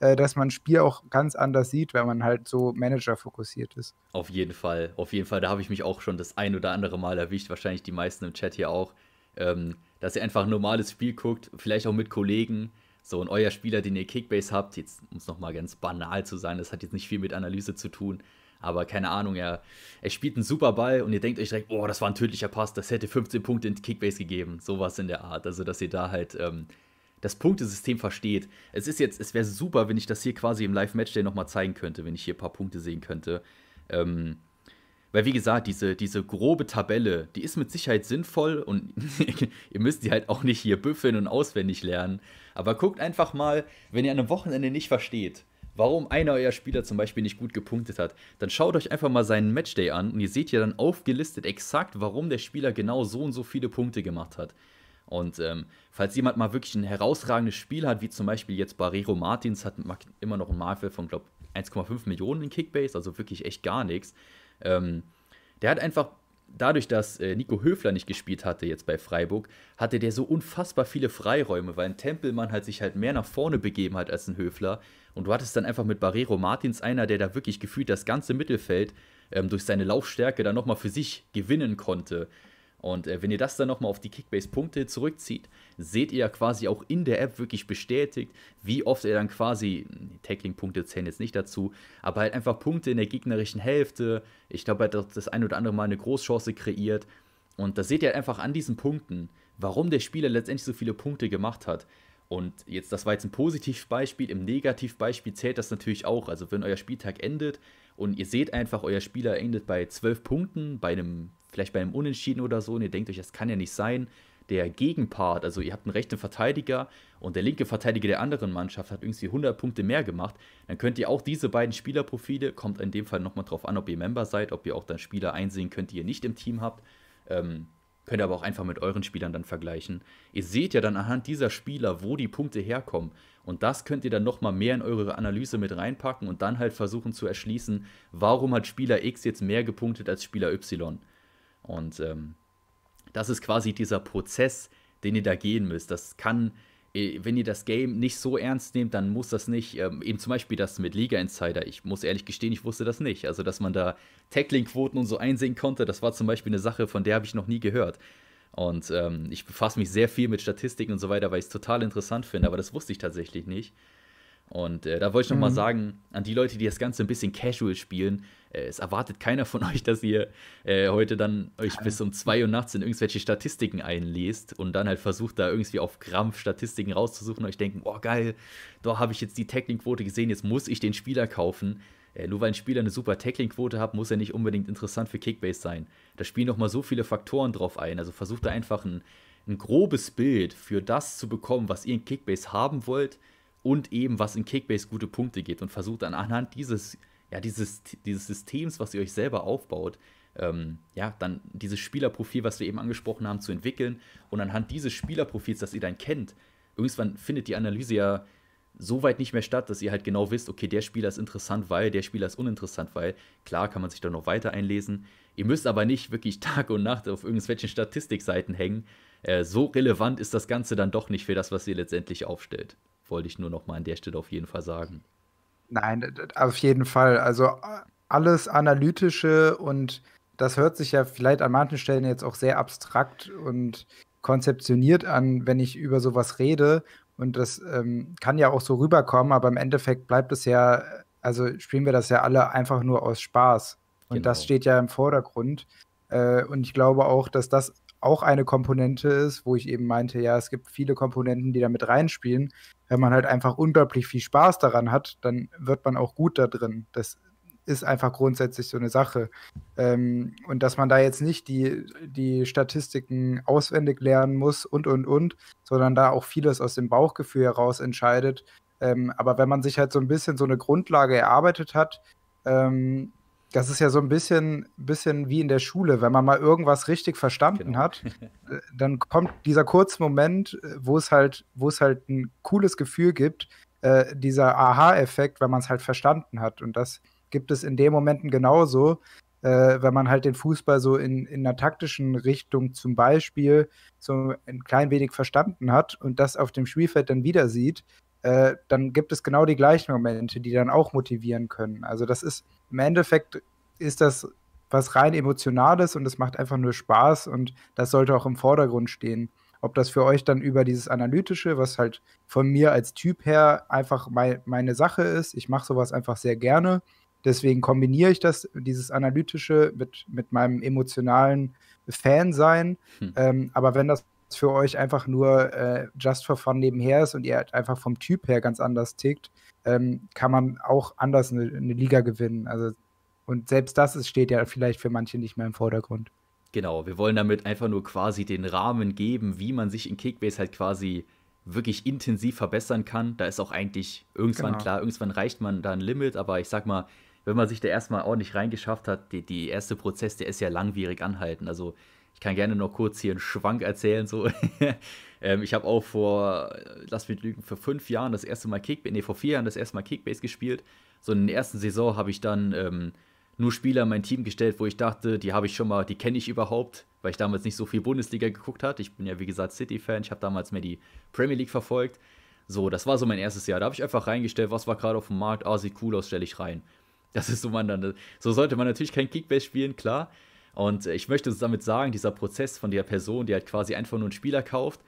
äh, dass man ein Spiel auch ganz anders sieht, wenn man halt so Manager fokussiert ist. Auf jeden Fall, auf jeden Fall. Da habe ich mich auch schon das ein oder andere Mal erwischt, wahrscheinlich die meisten im Chat hier auch, ähm, dass ihr einfach ein normales Spiel guckt, vielleicht auch mit Kollegen so, und euer Spieler, den ihr Kickbase habt, jetzt um es nochmal ganz banal zu sein, das hat jetzt nicht viel mit Analyse zu tun, aber keine Ahnung, er, er spielt einen super Ball und ihr denkt euch direkt, oh, das war ein tödlicher Pass, das hätte 15 Punkte in Kickbase gegeben. Sowas in der Art. Also, dass ihr da halt ähm, das Punktesystem versteht. Es ist jetzt, es wäre super, wenn ich das hier quasi im Live-Matchday nochmal zeigen könnte, wenn ich hier ein paar Punkte sehen könnte. Ähm, weil, wie gesagt, diese, diese grobe Tabelle, die ist mit Sicherheit sinnvoll und ihr müsst die halt auch nicht hier büffeln und auswendig lernen. Aber guckt einfach mal, wenn ihr an einem Wochenende nicht versteht, warum einer eurer Spieler zum Beispiel nicht gut gepunktet hat, dann schaut euch einfach mal seinen Matchday an und ihr seht ja dann aufgelistet exakt, warum der Spieler genau so und so viele Punkte gemacht hat. Und ähm, falls jemand mal wirklich ein herausragendes Spiel hat, wie zum Beispiel jetzt Barrero Martins, hat immer noch ein Marvel von, glaube ich, 1,5 Millionen in Kickbase, also wirklich echt gar nichts. Ähm, der hat einfach, dadurch, dass äh, Nico Höfler nicht gespielt hatte jetzt bei Freiburg, hatte der so unfassbar viele Freiräume, weil ein Tempelmann halt sich halt mehr nach vorne begeben hat als ein Höfler. Und du hattest dann einfach mit Barrero Martins einer, der da wirklich gefühlt das ganze Mittelfeld ähm, durch seine Laufstärke dann nochmal für sich gewinnen konnte. Und äh, wenn ihr das dann nochmal auf die Kickbase-Punkte zurückzieht, seht ihr ja quasi auch in der App wirklich bestätigt, wie oft er dann quasi, Tackling-Punkte zählen jetzt nicht dazu, aber halt einfach Punkte in der gegnerischen Hälfte. Ich glaube, er hat das ein oder andere Mal eine Großchance kreiert. Und da seht ihr einfach an diesen Punkten, warum der Spieler letztendlich so viele Punkte gemacht hat. Und jetzt, das war jetzt ein Positivbeispiel, im Negativbeispiel zählt das natürlich auch. Also wenn euer Spieltag endet und ihr seht einfach, euer Spieler endet bei 12 Punkten, bei einem, vielleicht bei einem Unentschieden oder so, und ihr denkt euch, das kann ja nicht sein. Der Gegenpart, also ihr habt einen rechten Verteidiger und der linke Verteidiger der anderen Mannschaft hat irgendwie 100 Punkte mehr gemacht, dann könnt ihr auch diese beiden Spielerprofile, kommt in dem Fall nochmal drauf an, ob ihr Member seid, ob ihr auch dann Spieler einsehen könnt, die ihr nicht im Team habt, ähm, Könnt ihr aber auch einfach mit euren Spielern dann vergleichen. Ihr seht ja dann anhand dieser Spieler, wo die Punkte herkommen. Und das könnt ihr dann nochmal mehr in eure Analyse mit reinpacken und dann halt versuchen zu erschließen, warum hat Spieler X jetzt mehr gepunktet als Spieler Y. Und ähm, das ist quasi dieser Prozess, den ihr da gehen müsst. Das kann äh, wenn ihr das Game nicht so ernst nehmt, dann muss das nicht, ähm, eben zum Beispiel das mit Liga Insider, ich muss ehrlich gestehen, ich wusste das nicht. Also, dass man da Tackling-Quoten und so einsehen konnte, das war zum Beispiel eine Sache, von der habe ich noch nie gehört. Und ähm, ich befasse mich sehr viel mit Statistiken und so weiter, weil ich es total interessant finde, aber das wusste ich tatsächlich nicht. Und äh, da wollte ich nochmal mhm. sagen, an die Leute, die das Ganze ein bisschen casual spielen, äh, es erwartet keiner von euch, dass ihr äh, heute dann euch bis um 2 Uhr nachts in irgendwelche Statistiken einlest und dann halt versucht, da irgendwie auf Krampf Statistiken rauszusuchen und euch denken, oh geil, da habe ich jetzt die Tackling-Quote gesehen, jetzt muss ich den Spieler kaufen. Äh, nur weil ein Spieler eine super Tackling-Quote hat, muss er nicht unbedingt interessant für Kickbase sein. Da spielen nochmal so viele Faktoren drauf ein. Also versucht da einfach ein, ein grobes Bild für das zu bekommen, was ihr in Kickbase haben wollt und eben was in Kickbase gute Punkte geht und versucht dann anhand dieses, ja, dieses, dieses Systems, was ihr euch selber aufbaut, ähm, ja, dann dieses Spielerprofil, was wir eben angesprochen haben, zu entwickeln und anhand dieses Spielerprofils, das ihr dann kennt, irgendwann findet die Analyse ja so weit nicht mehr statt, dass ihr halt genau wisst, okay, der Spieler ist interessant, weil, der Spieler ist uninteressant, weil, klar kann man sich da noch weiter einlesen. Ihr müsst aber nicht wirklich Tag und Nacht auf irgendwelchen Statistikseiten hängen. Äh, so relevant ist das Ganze dann doch nicht für das, was ihr letztendlich aufstellt wollte ich nur noch mal an der Stelle auf jeden Fall sagen. Nein, auf jeden Fall. Also alles Analytische und das hört sich ja vielleicht an manchen Stellen jetzt auch sehr abstrakt und konzeptioniert an, wenn ich über sowas rede. Und das ähm, kann ja auch so rüberkommen, aber im Endeffekt bleibt es ja, also spielen wir das ja alle einfach nur aus Spaß. Und genau. das steht ja im Vordergrund. Äh, und ich glaube auch, dass das auch eine Komponente ist, wo ich eben meinte, ja, es gibt viele Komponenten, die da mit reinspielen. Wenn man halt einfach unglaublich viel Spaß daran hat, dann wird man auch gut da drin. Das ist einfach grundsätzlich so eine Sache. Ähm, und dass man da jetzt nicht die, die Statistiken auswendig lernen muss und, und, und, sondern da auch vieles aus dem Bauchgefühl heraus entscheidet. Ähm, aber wenn man sich halt so ein bisschen so eine Grundlage erarbeitet hat, ähm, das ist ja so ein bisschen, bisschen wie in der Schule. Wenn man mal irgendwas richtig verstanden genau. hat, äh, dann kommt dieser kurze Moment, äh, wo es halt, wo es halt ein cooles Gefühl gibt, äh, dieser Aha-Effekt, wenn man es halt verstanden hat. Und das gibt es in den Momenten genauso, äh, wenn man halt den Fußball so in, in einer taktischen Richtung zum Beispiel so ein klein wenig verstanden hat und das auf dem Spielfeld dann wieder sieht, äh, dann gibt es genau die gleichen Momente, die dann auch motivieren können. Also das ist im Endeffekt ist das was rein emotionales und es macht einfach nur Spaß und das sollte auch im Vordergrund stehen. Ob das für euch dann über dieses Analytische, was halt von mir als Typ her einfach mein, meine Sache ist, ich mache sowas einfach sehr gerne. Deswegen kombiniere ich das, dieses Analytische mit, mit meinem emotionalen Fansein. Hm. Ähm, aber wenn das für euch einfach nur äh, just for fun nebenher ist und ihr halt einfach vom Typ her ganz anders tickt, ähm, kann man auch anders eine, eine, Liga gewinnen. Also, und selbst das ist, steht ja vielleicht für manche nicht mehr im Vordergrund. Genau, wir wollen damit einfach nur quasi den Rahmen geben, wie man sich in Kickbase halt quasi wirklich intensiv verbessern kann. Da ist auch eigentlich irgendwann genau. klar, irgendwann reicht man da ein Limit, aber ich sag mal, wenn man sich da erstmal ordentlich reingeschafft hat, die, die erste Prozess, der ist ja langwierig anhalten. Also ich kann gerne noch kurz hier einen Schwank erzählen. So. ähm, ich habe auch vor, lass mich lügen, vor fünf Jahren das erste Mal Kickbase, nee, vor vier Jahren das erste Mal Kickbase gespielt. So in der ersten Saison habe ich dann ähm, nur Spieler in mein Team gestellt, wo ich dachte, die habe ich schon mal, die kenne ich überhaupt, weil ich damals nicht so viel Bundesliga geguckt hatte. Ich bin ja, wie gesagt, City-Fan. Ich habe damals mehr die Premier League verfolgt. So, das war so mein erstes Jahr. Da habe ich einfach reingestellt, was war gerade auf dem Markt. Ah, sieht cool aus, stelle ich rein. Das ist so man dann, so sollte man natürlich kein Kickbase spielen, klar. Und ich möchte damit sagen, dieser Prozess von der Person, die halt quasi einfach nur einen Spieler kauft,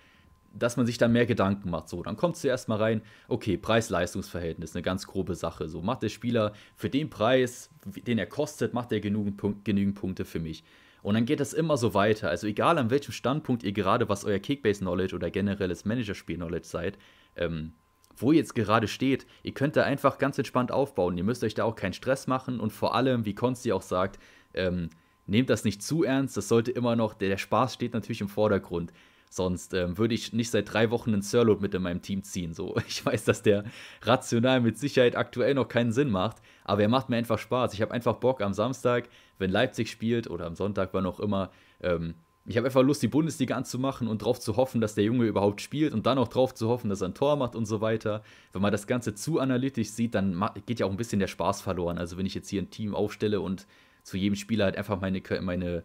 dass man sich dann mehr Gedanken macht. So, dann kommt zuerst mal rein, okay, Preis-Leistungs-Verhältnis, eine ganz grobe Sache. So, macht der Spieler für den Preis, den er kostet, macht er genügend, genügend Punkte für mich. Und dann geht das immer so weiter. Also egal an welchem Standpunkt ihr gerade, was euer Kickbase-Knowledge oder generelles Managerspiel-Knowledge seid, ähm, wo ihr jetzt gerade steht, ihr könnt da einfach ganz entspannt aufbauen. Ihr müsst euch da auch keinen Stress machen und vor allem, wie Konsti auch sagt, ähm, nehmt das nicht zu ernst. Das sollte immer noch, der, der Spaß steht natürlich im Vordergrund. Sonst ähm, würde ich nicht seit drei Wochen einen Sirload mit in meinem Team ziehen. So, ich weiß, dass der rational mit Sicherheit aktuell noch keinen Sinn macht, aber er macht mir einfach Spaß. Ich habe einfach Bock am Samstag, wenn Leipzig spielt oder am Sonntag, wann auch immer. Ähm, ich habe einfach Lust, die Bundesliga anzumachen und darauf zu hoffen, dass der Junge überhaupt spielt und dann auch darauf zu hoffen, dass er ein Tor macht und so weiter. Wenn man das Ganze zu analytisch sieht, dann geht ja auch ein bisschen der Spaß verloren. Also wenn ich jetzt hier ein Team aufstelle und zu jedem Spieler halt einfach meine, meine,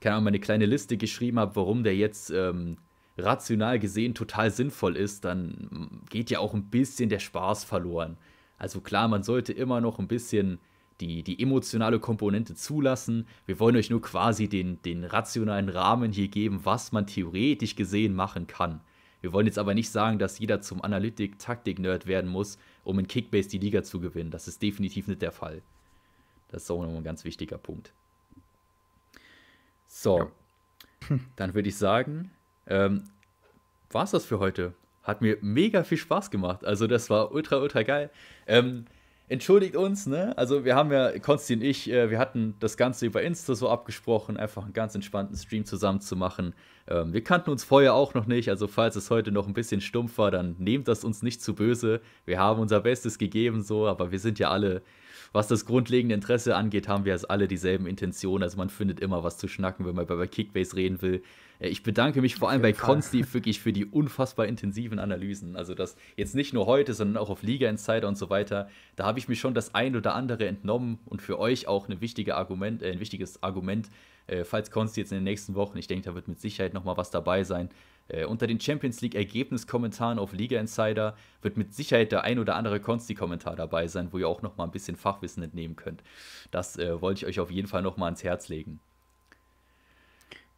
keine Ahnung, meine kleine Liste geschrieben habe, warum der jetzt ähm, rational gesehen total sinnvoll ist, dann geht ja auch ein bisschen der Spaß verloren. Also klar, man sollte immer noch ein bisschen die, die emotionale Komponente zulassen. Wir wollen euch nur quasi den, den rationalen Rahmen hier geben, was man theoretisch gesehen machen kann. Wir wollen jetzt aber nicht sagen, dass jeder zum Analytik-Taktik-Nerd werden muss, um in Kickbase die Liga zu gewinnen. Das ist definitiv nicht der Fall. Das ist auch noch ein ganz wichtiger Punkt. So, ja. dann würde ich sagen, ähm, war es das für heute. Hat mir mega viel Spaß gemacht. Also, das war ultra, ultra geil. Ähm, entschuldigt uns, ne? Also, wir haben ja, Konsti und ich, äh, wir hatten das Ganze über Insta so abgesprochen, einfach einen ganz entspannten Stream zusammen zu machen. Ähm, wir kannten uns vorher auch noch nicht, also, falls es heute noch ein bisschen stumpf war, dann nehmt das uns nicht zu böse. Wir haben unser Bestes gegeben, so, aber wir sind ja alle was das grundlegende Interesse angeht, haben wir jetzt alle dieselben Intentionen. Also man findet immer was zu schnacken, wenn man bei Kickbase reden will. Äh, ich bedanke mich vor allem bei Consti wirklich für die unfassbar intensiven Analysen. Also das jetzt nicht nur heute, sondern auch auf Liga Insider und so weiter. Da habe ich mir schon das ein oder andere entnommen und für euch auch eine wichtige Argument, äh, ein wichtiges Argument, äh, falls Consti jetzt in den nächsten Wochen, ich denke, da wird mit Sicherheit noch mal was dabei sein, äh, unter den Champions League Ergebniskommentaren auf Liga Insider wird mit Sicherheit der ein oder andere Konsti-Kommentar dabei sein, wo ihr auch noch mal ein bisschen Fachwissen entnehmen könnt. Das äh, wollte ich euch auf jeden Fall noch mal ans Herz legen.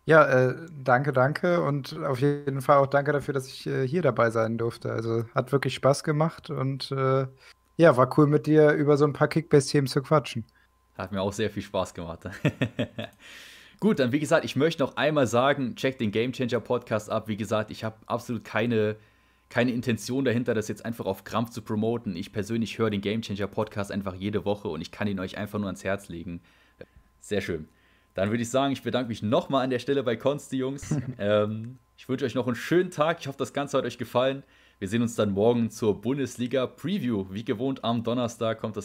Ja, äh, danke, danke und auf jeden Fall auch danke dafür, dass ich äh, hier dabei sein durfte. Also hat wirklich Spaß gemacht und äh, ja, war cool mit dir über so ein paar Kickbase-Themen zu quatschen. Hat mir auch sehr viel Spaß gemacht. Gut, dann wie gesagt, ich möchte noch einmal sagen, checkt den Game Changer Podcast ab. Wie gesagt, ich habe absolut keine, keine Intention dahinter, das jetzt einfach auf Krampf zu promoten. Ich persönlich höre den Game Changer Podcast einfach jede Woche und ich kann ihn euch einfach nur ans Herz legen. Sehr schön. Dann würde ich sagen, ich bedanke mich nochmal an der Stelle bei Konsti, Jungs. ähm, ich wünsche euch noch einen schönen Tag. Ich hoffe, das Ganze hat euch gefallen. Wir sehen uns dann morgen zur Bundesliga Preview. Wie gewohnt am Donnerstag kommt das